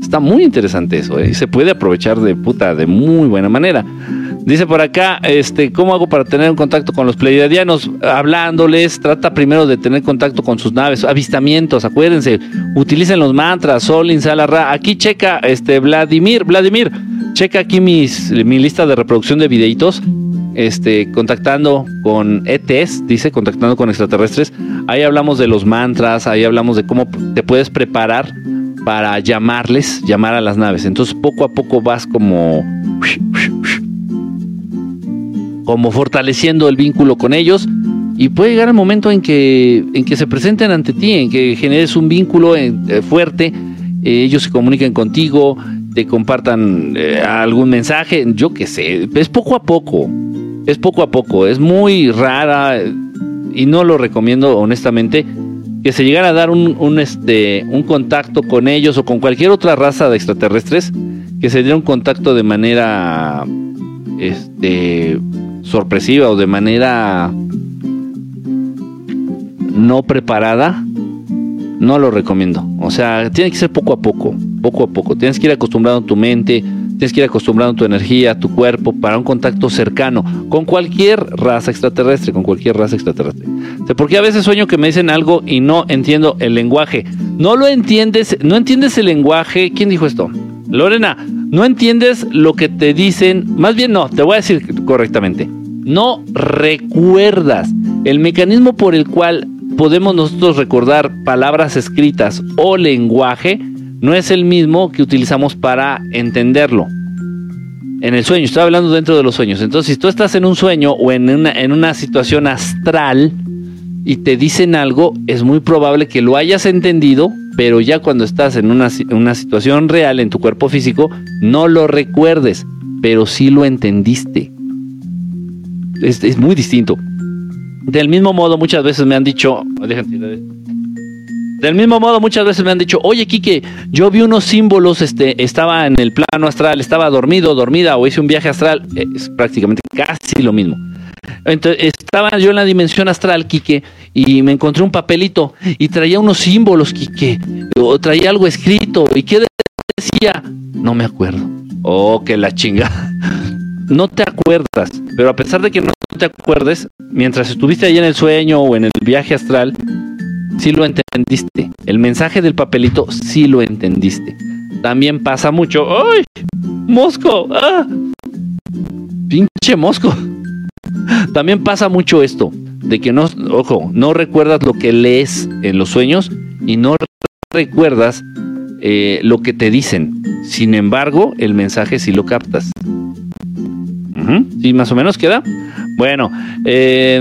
Está muy interesante eso, ¿eh? se puede aprovechar de puta de muy buena manera. Dice por acá, este, ¿cómo hago para tener un contacto con los pleiadianos? Hablándoles, trata primero de tener contacto con sus naves, avistamientos, acuérdense, utilicen los mantras, Sol, Insala, Ra. Aquí checa, este, Vladimir, Vladimir, checa aquí mis, mi lista de reproducción de videitos este, contactando con ETs, dice, contactando con extraterrestres. Ahí hablamos de los mantras, ahí hablamos de cómo te puedes preparar para llamarles, llamar a las naves. Entonces poco a poco vas como como fortaleciendo el vínculo con ellos y puede llegar el momento en que en que se presenten ante ti, en que generes un vínculo eh, fuerte, eh, ellos se comuniquen contigo, te compartan eh, algún mensaje, yo qué sé, es poco a poco es poco a poco, es muy rara y no lo recomiendo honestamente que se llegara a dar un, este, un contacto con ellos o con cualquier otra raza de extraterrestres, que se diera un contacto de manera este, sorpresiva o de manera no preparada, no lo recomiendo. O sea, tiene que ser poco a poco, poco a poco. Tienes que ir acostumbrando tu mente, Tienes que ir acostumbrando tu energía, tu cuerpo para un contacto cercano con cualquier raza extraterrestre, con cualquier raza extraterrestre. Porque a veces sueño que me dicen algo y no entiendo el lenguaje. No lo entiendes, no entiendes el lenguaje. ¿Quién dijo esto? Lorena, no entiendes lo que te dicen. Más bien no, te voy a decir correctamente. No recuerdas el mecanismo por el cual podemos nosotros recordar palabras escritas o lenguaje no es el mismo que utilizamos para entenderlo. En el sueño, estoy hablando dentro de los sueños. Entonces, si tú estás en un sueño o en una, situación astral y te dicen algo, es muy probable que lo hayas entendido, pero ya cuando estás en una, situación real en tu cuerpo físico, no lo recuerdes, pero sí lo entendiste. Es, es muy distinto. Del mismo modo, muchas veces me han dicho, del mismo modo, muchas veces me han dicho, oye, Quique, yo vi unos símbolos, este, estaba en el plano astral, estaba dormido, dormida, o hice un viaje astral, es prácticamente casi lo mismo. Entonces, estaba yo en la dimensión astral, Quique, y me encontré un papelito y traía unos símbolos, Quique, o traía algo escrito, y ¿qué decía? No me acuerdo. Oh, que la chinga. *laughs* No te acuerdas, pero a pesar de que no te acuerdes, mientras estuviste ahí en el sueño o en el viaje astral, sí lo entendiste. El mensaje del papelito sí lo entendiste. También pasa mucho. ¡Ay! ¡Mosco! ¡Ah! ¡Pinche mosco! *laughs* También pasa mucho esto, de que no, ojo, no recuerdas lo que lees en los sueños y no recuerdas eh, lo que te dicen. Sin embargo, el mensaje sí lo captas. ¿Sí más o menos queda? Bueno, eh,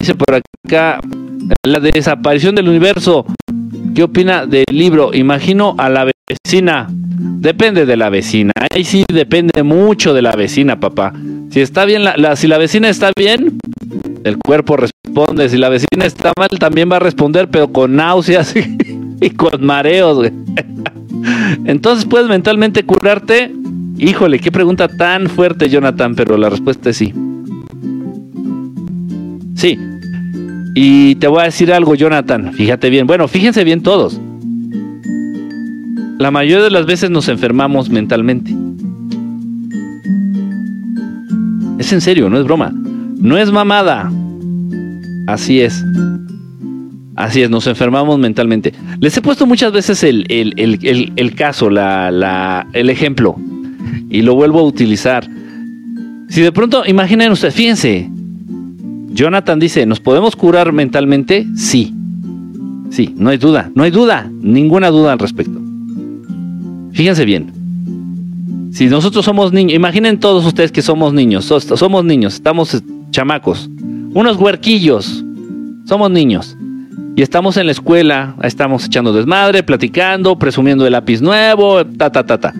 dice por acá la desaparición del universo. ¿Qué opina del libro? Imagino a la vecina. Depende de la vecina. Ahí sí depende mucho de la vecina, papá. Si está bien, la, si la vecina está bien, el cuerpo responde. Si la vecina está mal, también va a responder, pero con náuseas *laughs* y, con mareos. *laughs* Entonces puedes mentalmente curarte. Híjole, qué pregunta tan fuerte, Jonathan, pero la respuesta es sí. Sí. Y te voy a decir algo, Jonathan. Fíjate bien. Bueno, fíjense bien todos. La mayoría de las veces nos enfermamos mentalmente. Es en serio, no es broma. No es mamada. Así es. Así es, nos enfermamos mentalmente. Les he puesto muchas veces el, el, caso, la, el ejemplo. Y lo vuelvo a utilizar. Si de pronto, imaginen ustedes, fíjense, Jonathan dice, ¿nos podemos curar mentalmente? Sí. Sí, no hay duda, no hay duda, ninguna duda al respecto. Fíjense bien. Si nosotros somos niños, imaginen todos ustedes que somos niños, somos niños, estamos chamacos, unos huerquillos, somos niños. Y estamos en la escuela, estamos echando desmadre, platicando, presumiendo el lápiz nuevo, ta, ta, ta, ta.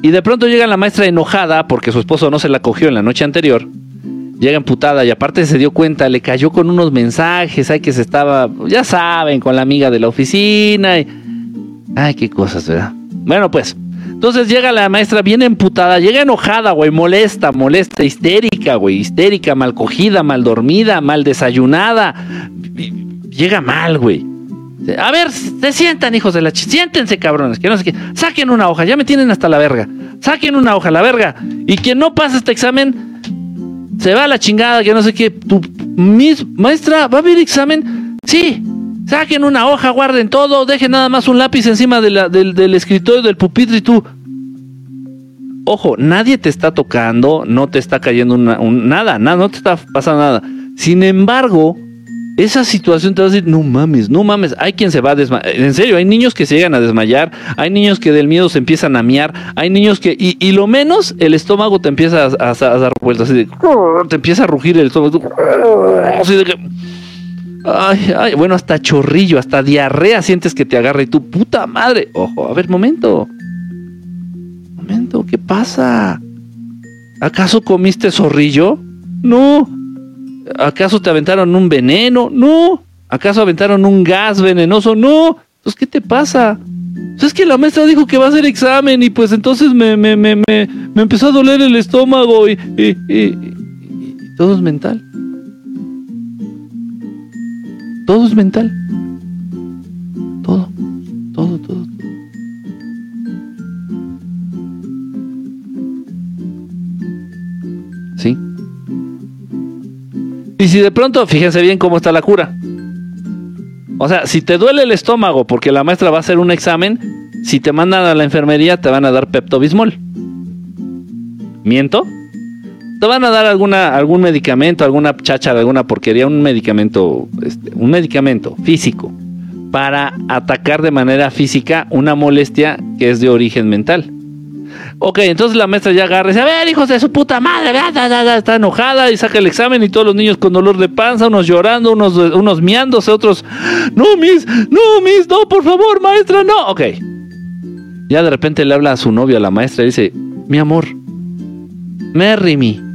Y de pronto llega la maestra enojada porque su esposo no se la cogió en la noche anterior llega emputada y aparte se dio cuenta, le cayó con unos mensajes, ay que se estaba, ya saben, con la amiga de la oficina. Y, ay, qué cosas, ¿verdad? Bueno, pues, entonces llega la maestra bien emputada, llega enojada, güey, molesta, molesta, histérica, güey, histérica, mal cogida, mal dormida, mal desayunada. Llega mal, güey. A ver, se sientan, hijos de la ch siéntense, cabrones, que no sé qué. Saquen una hoja, ya me tienen hasta la verga. Saquen una hoja, la verga. Y quien no pasa este examen, se va a la chingada, que no sé qué. Tu mis, maestra, ¿va a haber examen? Sí. Saquen una hoja, guarden todo, dejen nada más un lápiz encima del, escritorio del pupitre y tú. Ojo, nadie te está tocando, no te está cayendo nada, nada, no te está pasando nada. Sin embargo, esa situación te va a decir, no mames, no mames, hay quien se va a desmayar, en serio, hay niños que se llegan a desmayar, hay niños que del miedo se empiezan a miar, hay niños que, y, lo menos el estómago te empieza a, dar vueltas, así de, te empieza a rugir el estómago, así de que, ay, ay, bueno, hasta chorrillo, hasta diarrea sientes que te agarra y tu puta madre, ojo, a ver, momento, momento, ¿qué pasa? ¿Acaso comiste zorrillo? No, ¿Acaso te aventaron un veneno? No. ¿Acaso aventaron un gas venenoso? No. Entonces, ¿qué te pasa? Pues es que la maestra dijo que va a hacer examen y pues entonces me, me, me, me, empezó a doler el estómago y, y, y todo es mental. Todo es mental. Todo, todo, todo. Y si de pronto, fíjense bien cómo está la cura. O sea, si te duele el estómago porque la maestra va a hacer un examen, si te mandan a la enfermería te van a dar Pepto-Bismol. ¿Miento? Te van a dar alguna, algún medicamento, alguna chacha, alguna porquería, un medicamento, este, un medicamento físico para atacar de manera física una molestia que es de origen mental. Ok, entonces la maestra ya agarra y dice, a ver, hijos de su puta madre, está enojada y saca el examen y todos los niños con dolor de panza, unos llorando, unos, unos miándose, otros, no, mis, no, mis, no, por favor, maestra, no. Ok. Ya de repente le habla a su novia, la maestra, y dice, mi amor, marry me.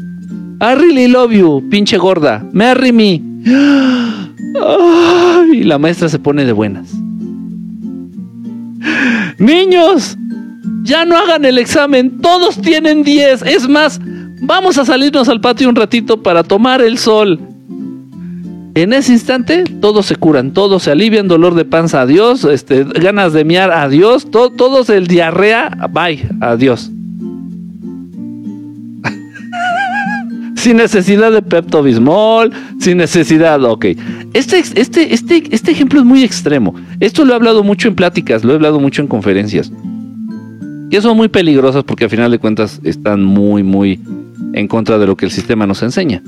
I really love you, pinche gorda, marry me. Y la maestra se pone de buenas. Niños, ya no hagan el examen, todos tienen 10. Es más, vamos a salirnos al patio un ratito para tomar el sol. En ese instante, todos se curan, todos se alivian, dolor de panza, adiós, este, ganas de miar, adiós, todos el diarrea, bye, adiós. *laughs* sin necesidad de Pepto Bismol, sin necesidad, ok. Este, este, este, este ejemplo es muy extremo. Esto lo he hablado mucho en pláticas, lo he hablado mucho en conferencias que son muy peligrosas porque al final de cuentas están muy, muy en contra de lo que el sistema nos enseña.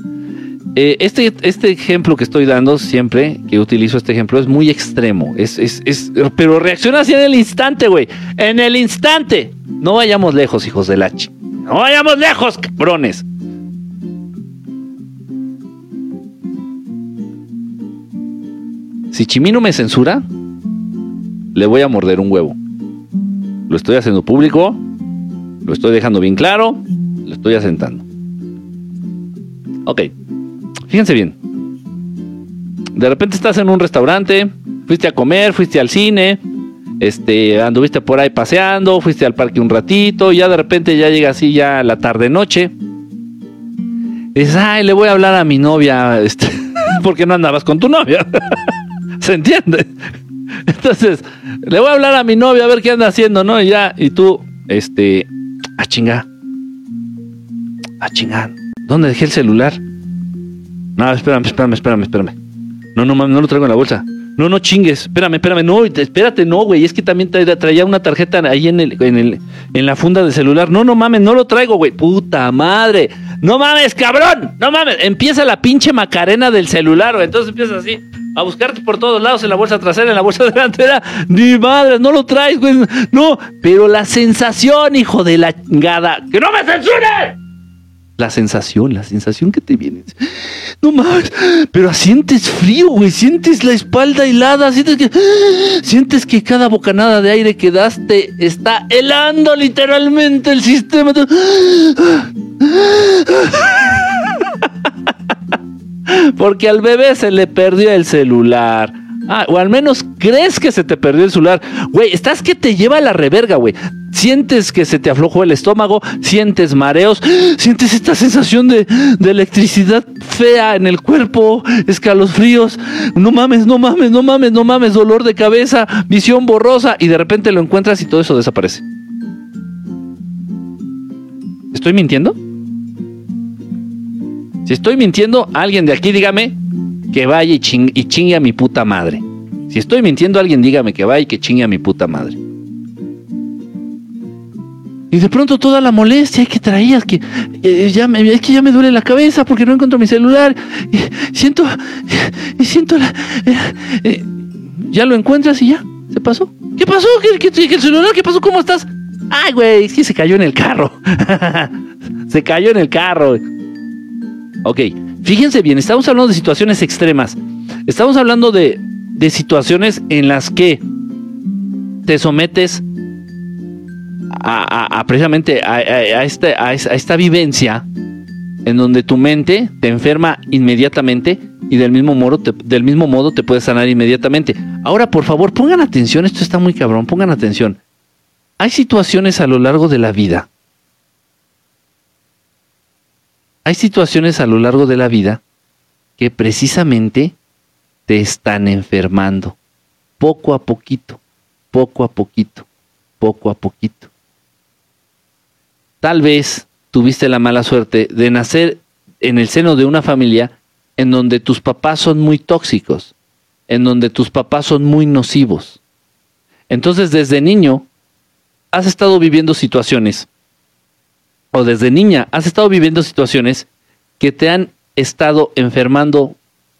Eh, este, este ejemplo que estoy dando siempre que utilizo este ejemplo es muy extremo, es, es, es pero reacciona así en el instante, güey, en el instante. No vayamos lejos, hijos del H. No vayamos lejos, cabrones. Si Chimino me censura, le voy a morder un huevo. Lo estoy haciendo público, lo estoy dejando bien claro, lo estoy asentando. Ok, fíjense bien. De repente estás en un restaurante, fuiste a comer, fuiste al cine, este, anduviste por ahí paseando, fuiste al parque un ratito, y ya de repente ya llega así ya la tarde noche. Dices, ay, le voy a hablar a mi novia, este, *laughs* porque no andabas con tu novia. *laughs* ¿Se entiende? *laughs* Entonces, le voy a hablar a mi novia a ver qué anda haciendo, ¿no? Y ya, y tú, este, a chingar. A chingar. ¿Dónde dejé el celular? No, espérame, espérame, espérame, espérame. No, no, no lo traigo en la bolsa. No, no chingues. Espérame, espérame. No, espérate, no, güey. Es que también traía una tarjeta ahí en, el, en, el, en la funda del celular. No, no mames, no lo traigo, güey. Puta madre. No mames, cabrón. No mames. Empieza la pinche macarena del celular, güey. Entonces empieza así a buscarte por todos lados, en la bolsa trasera, en la bolsa *laughs* delantera. Ni madre, no lo traes, güey. No, pero la sensación, hijo de la chingada. ¡Que no me censure! La sensación, la sensación que te viene. No mames, pero sientes frío, güey. Sientes la espalda helada. Sientes que, sientes que cada bocanada de aire que das te está helando literalmente el sistema. Porque al bebé se le perdió el celular. Ah, o al menos crees que se te perdió el celular. Güey, estás que te lleva a la reverga, güey. Sientes que se te aflojó el estómago, sientes mareos, sientes esta sensación de, de electricidad fea en el cuerpo, escalofríos. No mames, no mames, no mames, no mames, dolor de cabeza, visión borrosa y de repente lo encuentras y todo eso desaparece. ¿Estoy mintiendo? Si estoy mintiendo, alguien de aquí dígame que vaya y, chingue a mi puta madre. Si estoy mintiendo, alguien dígame que vaya y que chingue a mi puta madre. Y de pronto toda la molestia que traías, que eh, ya me, es que ya me duele la cabeza porque no encuentro mi celular. Y siento, y siento la, eh, eh, ya lo encuentras y ya, se pasó. ¿Qué pasó? ¿Qué, qué, celular? ¿Qué pasó? ¿Cómo estás? Ay, güey, es que se cayó en el carro. *laughs* se cayó en el carro. Ok, fíjense bien, estamos hablando de situaciones extremas. Estamos hablando de, situaciones en las que te sometes a, precisamente a, este, a, esta vivencia en donde tu mente te enferma inmediatamente y del mismo, modo te, del mismo modo te puedes sanar inmediatamente. Ahora, por favor, pongan atención, esto está muy cabrón, pongan atención. Hay situaciones a lo largo de la vida Hay situaciones a lo largo de la vida que precisamente te están enfermando, poco a poquito, poco a poquito, poco a poquito. Tal vez tuviste la mala suerte de nacer en el seno de una familia en donde tus papás son muy tóxicos, en donde tus papás son muy nocivos. Entonces desde niño has estado viviendo situaciones o desde niña has estado viviendo situaciones que te han estado enfermando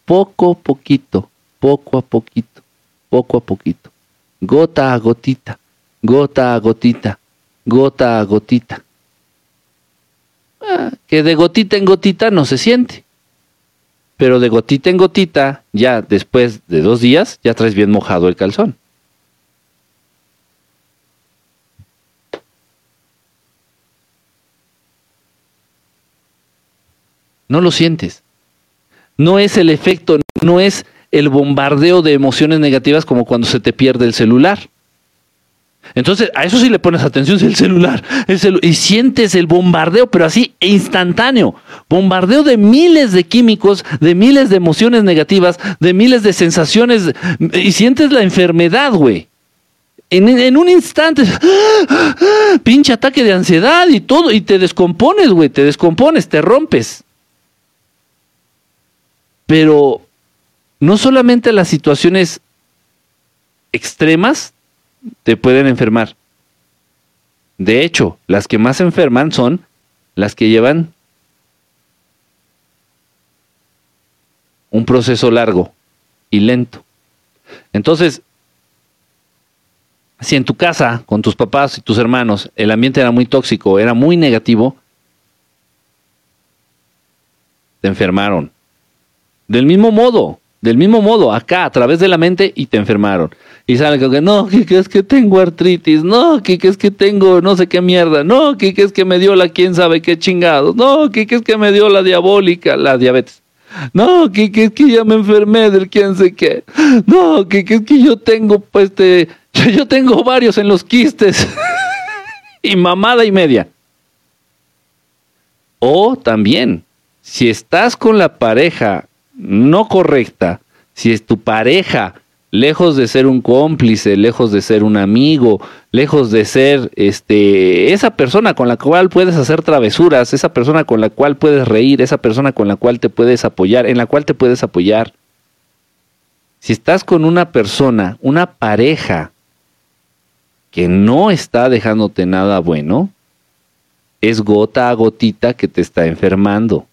poco a poquito, poco a poquito, poco a poquito, gota a gotita, gota a gotita, gota a gotita. Ah, que de gotita en gotita no se siente. Pero de gotita en gotita, ya después de dos días, ya traes bien mojado el calzón. No lo sientes. No es el efecto, no es el bombardeo de emociones negativas como cuando se te pierde el celular. Entonces, a eso sí le pones atención, es el celular, y sientes el bombardeo, pero así instantáneo. Bombardeo de miles de químicos, de miles de emociones negativas, de miles de sensaciones, y sientes la enfermedad, güey. En, en, un instante, pinche ataque de ansiedad y todo, y te descompones, güey, te descompones, te rompes. Pero no solamente las situaciones extremas te pueden enfermar. De hecho, las que más enferman son las que llevan un proceso largo y lento. Entonces, si en tu casa, con tus papás y tus hermanos, el ambiente era muy tóxico, era muy negativo, te enfermaron. Del mismo modo, del mismo modo, acá, a través de la mente, y te enfermaron. Y sale que no, que es que tengo artritis, no, que es que tengo no sé qué mierda, no, que es que me dio la quién sabe qué chingados, no, que es que me dio la diabólica, la diabetes. No, que, es que ya me enfermé del quién sé qué. No, que, es que yo tengo, pues, este, yo tengo varios en los quistes. *laughs* y mamada y media. O también, si estás con la pareja no correcta, si es tu pareja, lejos de ser un cómplice, lejos de ser un amigo, lejos de ser este esa persona con la cual puedes hacer travesuras, esa persona con la cual puedes reír, esa persona con la cual te puedes apoyar, en la cual te puedes apoyar. Si estás con una persona, una pareja que no está dejándote nada bueno, es gota a gotita que te está enfermando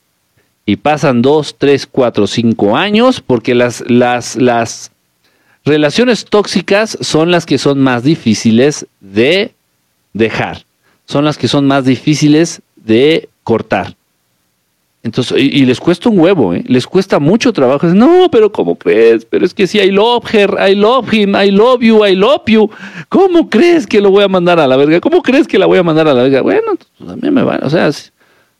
y pasan dos, tres, cuatro, cinco años, porque las, las, las relaciones tóxicas son las que son más difíciles de dejar, son las que son más difíciles de cortar. Entonces, y, les cuesta un huevo, ¿eh? les cuesta mucho trabajo. No, pero ¿cómo crees? Pero es que si I love her, I love him, I love you, I love you. ¿Cómo crees que lo voy a mandar a la verga? ¿Cómo crees que la voy a mandar a la verga? Bueno, pues, a mí me va, o sea,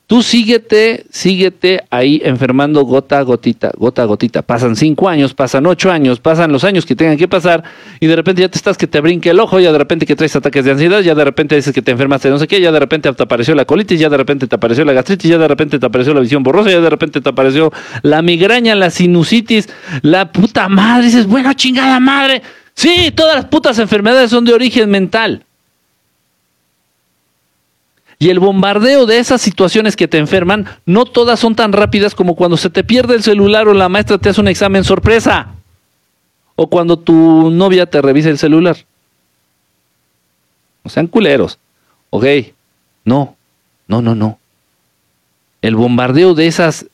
Tú síguete, síguete ahí enfermando gota a gotita, gota a gotita. Pasan cinco años, pasan ocho años, pasan los años que tengan que pasar y de repente ya te estás que te brinque el ojo, ya de repente que traes ataques de ansiedad, ya de repente dices que te enfermaste no sé qué, ya de repente te apareció la colitis, ya de repente te apareció la gastritis, ya de repente te apareció la visión borrosa, ya de repente te apareció la migraña, la sinusitis, la puta madre. Dices, bueno, chingada madre. Sí, todas las putas enfermedades son de origen mental. Y el bombardeo de esas situaciones que te enferman, no todas son tan rápidas como cuando se te pierde el celular o la maestra te hace un examen sorpresa. O cuando tu novia te revisa el celular. No sean culeros. Ok. No, no, no, no. El bombardeo de esas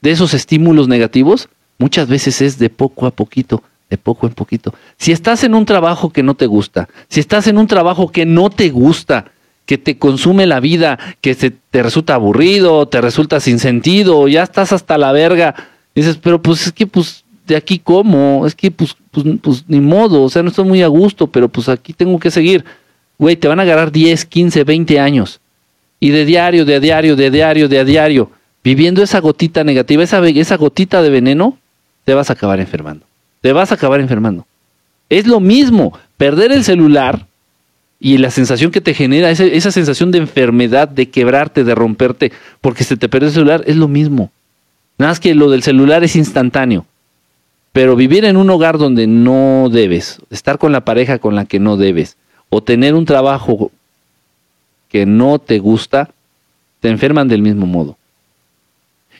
de esos estímulos negativos muchas veces es de poco a poquito de poco en poquito. Si estás en un trabajo que no te gusta, si estás en un trabajo que no te gusta, que te consume la vida, que se, te resulta aburrido, te resulta sin sentido, ya estás hasta la verga, dices, pero pues es que pues de aquí como, es que pues, pues, pues ni modo, o sea, no estoy muy a gusto, pero pues aquí tengo que seguir. Güey, te van a agarrar 10, 15, 20 años. Y de diario, de diario, de diario, de a diario, viviendo esa gotita negativa, esa, esa gotita de veneno, te vas a acabar enfermando te vas a acabar enfermando. Es lo mismo, perder el celular y la sensación que te genera, esa, sensación de enfermedad, de quebrarte, de romperte, porque se te perdió el celular, es lo mismo. Nada más que lo del celular es instantáneo. Pero vivir en un hogar donde no debes, estar con la pareja con la que no debes, o tener un trabajo que no te gusta, te enferman del mismo modo.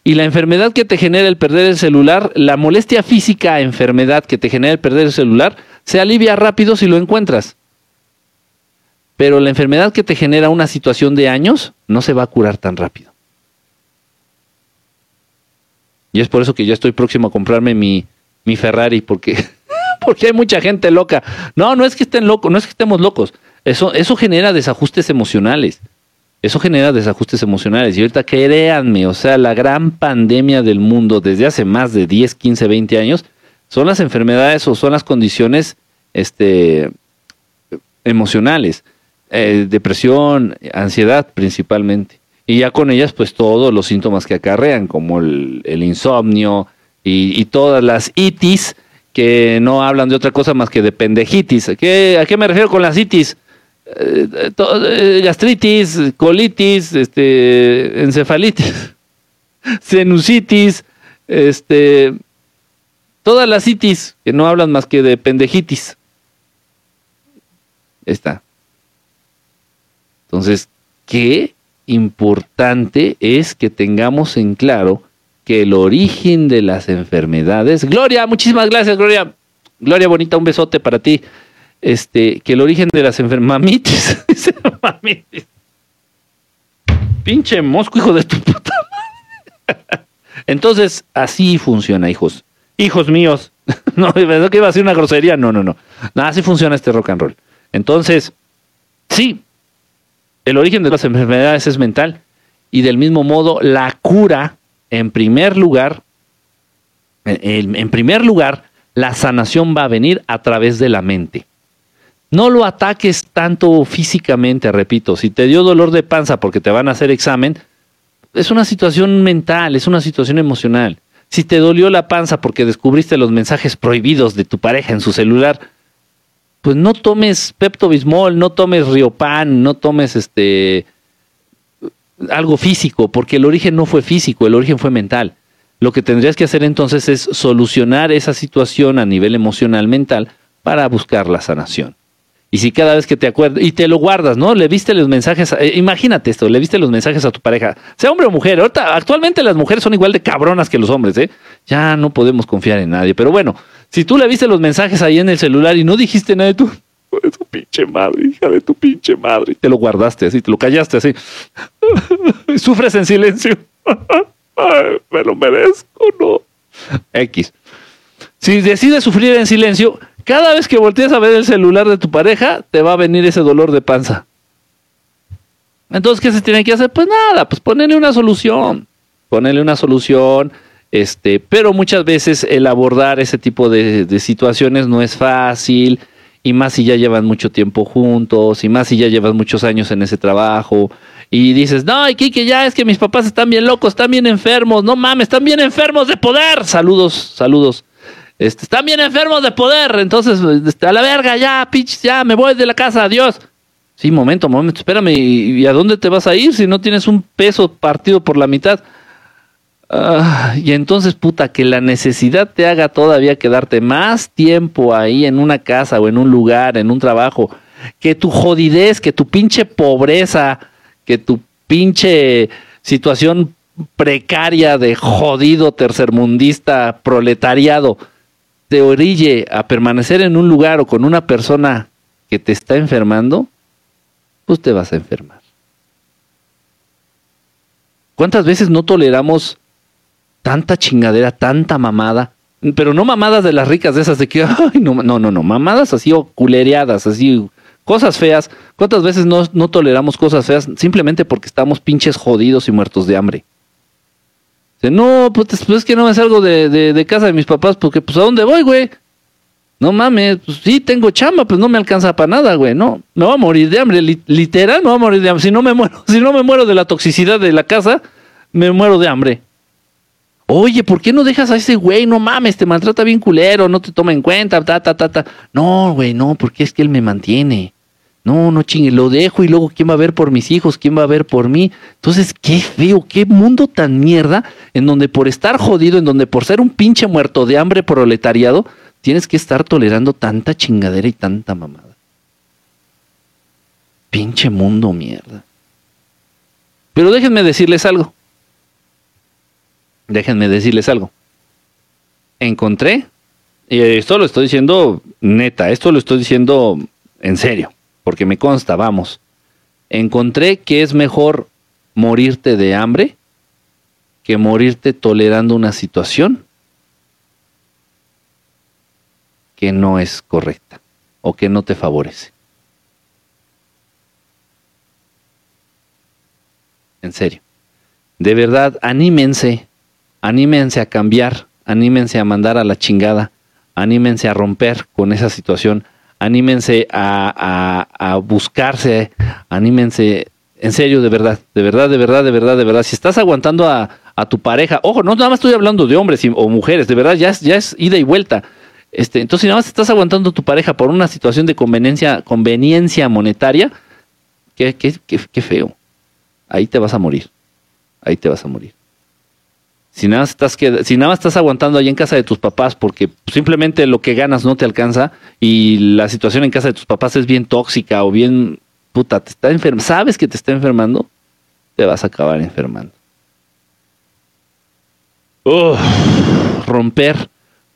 Y la enfermedad que te genera el perder el celular, la molestia física, enfermedad que te genera el perder el celular, se alivia rápido si lo encuentras. Pero la enfermedad que te genera una situación de años no se va a curar tan rápido. Y es por eso que yo estoy próximo a comprarme mi, mi Ferrari, porque, *laughs* porque hay mucha gente loca. No, no es que estén locos, no es que estemos locos. Eso, eso genera desajustes emocionales. Eso genera desajustes emocionales. Y ahorita créanme, o sea, la gran pandemia del mundo desde hace más de 10, 15, 20 años son las enfermedades o son las condiciones este, emocionales. Eh, depresión, ansiedad principalmente. Y ya con ellas, pues todos los síntomas que acarrean, como el, insomnio y, todas las itis que no hablan de otra cosa más que de pendejitis. ¿A qué, a qué me refiero con las itis? Eh, eh, gastritis, colitis, este, encefalitis, *laughs* sinusitis, este, todas las itis que no hablan más que de pendejitis. Está. Entonces, qué importante es que tengamos en claro que el origen de las enfermedades. Gloria, muchísimas gracias, Gloria. Gloria bonita, un besote para ti este, que el origen de las enfermamitis, *laughs* mamitis. Pinche mosco, hijo de tu puta madre. Entonces, así funciona, hijos. Hijos míos. *laughs* No, pensé que iba a ser una grosería. No, no, no. No, así funciona este rock and roll. Entonces, sí, el origen de las enfermedades es mental. Y del mismo modo, la cura, en primer lugar, en primer lugar, la sanación va a venir a través de la mente. No lo ataques tanto físicamente, repito. Si te dio dolor de panza porque te van a hacer examen, es una situación mental, es una situación emocional. Si te dolió la panza porque descubriste los mensajes prohibidos de tu pareja en su celular, pues no tomes Pepto Bismol, no tomes Riopan, no tomes este algo físico, porque el origen no fue físico, el origen fue mental. Lo que tendrías que hacer entonces es solucionar esa situación a nivel emocional mental para buscar la sanación. Y si cada vez que te acuerdas, y te lo guardas, ¿no? Le viste los mensajes, eh, imagínate esto, le viste los mensajes a tu pareja, sea hombre o mujer. Ahorita, actualmente las mujeres son igual de cabronas que los hombres, ¿eh? Ya no podemos confiar en nadie. Pero bueno, si tú le viste los mensajes ahí en el celular y no dijiste nada de tu, pinche madre, hija de tu pinche madre, te lo guardaste así, te lo callaste así, *laughs* sufres en silencio. *laughs* me lo merezco, ¿no? X. Si decides sufrir en silencio, cada vez que voltees a ver el celular de tu pareja, te va a venir ese dolor de panza. Entonces, ¿qué se tiene que hacer? Pues nada, pues ponerle una solución. Ponerle una solución. Este, pero muchas veces el abordar ese tipo de, situaciones no es fácil, y más si ya llevan mucho tiempo juntos, y más si ya llevas muchos años en ese trabajo, y dices, no, que ya es que mis papás están bien locos, están bien enfermos, no mames, están bien enfermos de poder. Saludos, saludos. Este, están bien enfermos de poder, entonces este, a la verga, ya, pitch, ya, me voy de la casa, adiós. Sí, momento, momento, espérame, ¿y, a dónde te vas a ir si no tienes un peso partido por la mitad? Ah, y entonces, puta, que la necesidad te haga todavía quedarte más tiempo ahí en una casa o en un lugar, en un trabajo, que tu jodidez, que tu pinche pobreza, que tu pinche situación precaria de jodido tercermundista proletariado te orille a permanecer en un lugar o con una persona que te está enfermando, pues te vas a enfermar. ¿Cuántas veces no toleramos tanta chingadera, tanta mamada? Pero no mamadas de las ricas, de esas de que, no, no, no, no, mamadas así o culereadas, así, cosas feas. ¿Cuántas veces no, no toleramos cosas feas simplemente porque estamos pinches jodidos y muertos de hambre? No, pues, pues, es que no me salgo de, de, casa de mis papás porque pues a dónde voy, güey. No mames, pues sí, tengo chamba, pues no me alcanza para nada, güey, no. Me voy a morir de hambre, literal me voy a morir de hambre. Si no me muero, *laughs* si no me muero de la toxicidad de la casa, me muero de hambre. Oye, ¿por qué no dejas a ese güey? No mames, te maltrata bien culero, no te toma en cuenta, ta, ta, ta, ta. No, güey, no, porque es que él me mantiene. No, no chingue, lo dejo y luego quién va a ver por mis hijos, quién va a ver por mí. Entonces, qué feo, qué mundo tan mierda en donde por estar jodido, en donde por ser un pinche muerto de hambre proletariado, tienes que estar tolerando tanta chingadera y tanta mamada. Pinche mundo mierda. Pero déjenme decirles algo. Déjenme decirles algo. Encontré, y esto lo estoy diciendo neta, esto lo estoy diciendo en serio porque me consta, vamos, encontré que es mejor morirte de hambre que morirte tolerando una situación que no es correcta o que no te favorece. En serio. De verdad, anímense, anímense a cambiar, anímense a mandar a la chingada, anímense a romper con esa situación, anímense a, a, buscarse, anímense, en serio, de verdad, de verdad, de verdad, de verdad, de verdad. Si estás aguantando a, a tu pareja, ojo, no nada más estoy hablando de hombres o mujeres, de verdad, ya es, ya es ida y vuelta. Este, entonces, si nada más estás aguantando a tu pareja por una situación de conveniencia, conveniencia monetaria, qué, qué, qué, qué feo. Ahí te vas a morir. Ahí te vas a morir. Si nada, estás si nada más estás aguantando ahí en casa de tus papás porque simplemente lo que ganas no te alcanza y la situación en casa de tus papás es bien tóxica o bien puta, te está enfermo, sabes que te está enfermando, te vas a acabar enfermando. romper,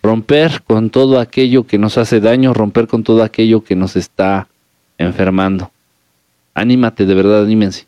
romper con todo aquello que nos hace daño, romper con todo aquello que nos está enfermando. Anímate, de verdad, anímense,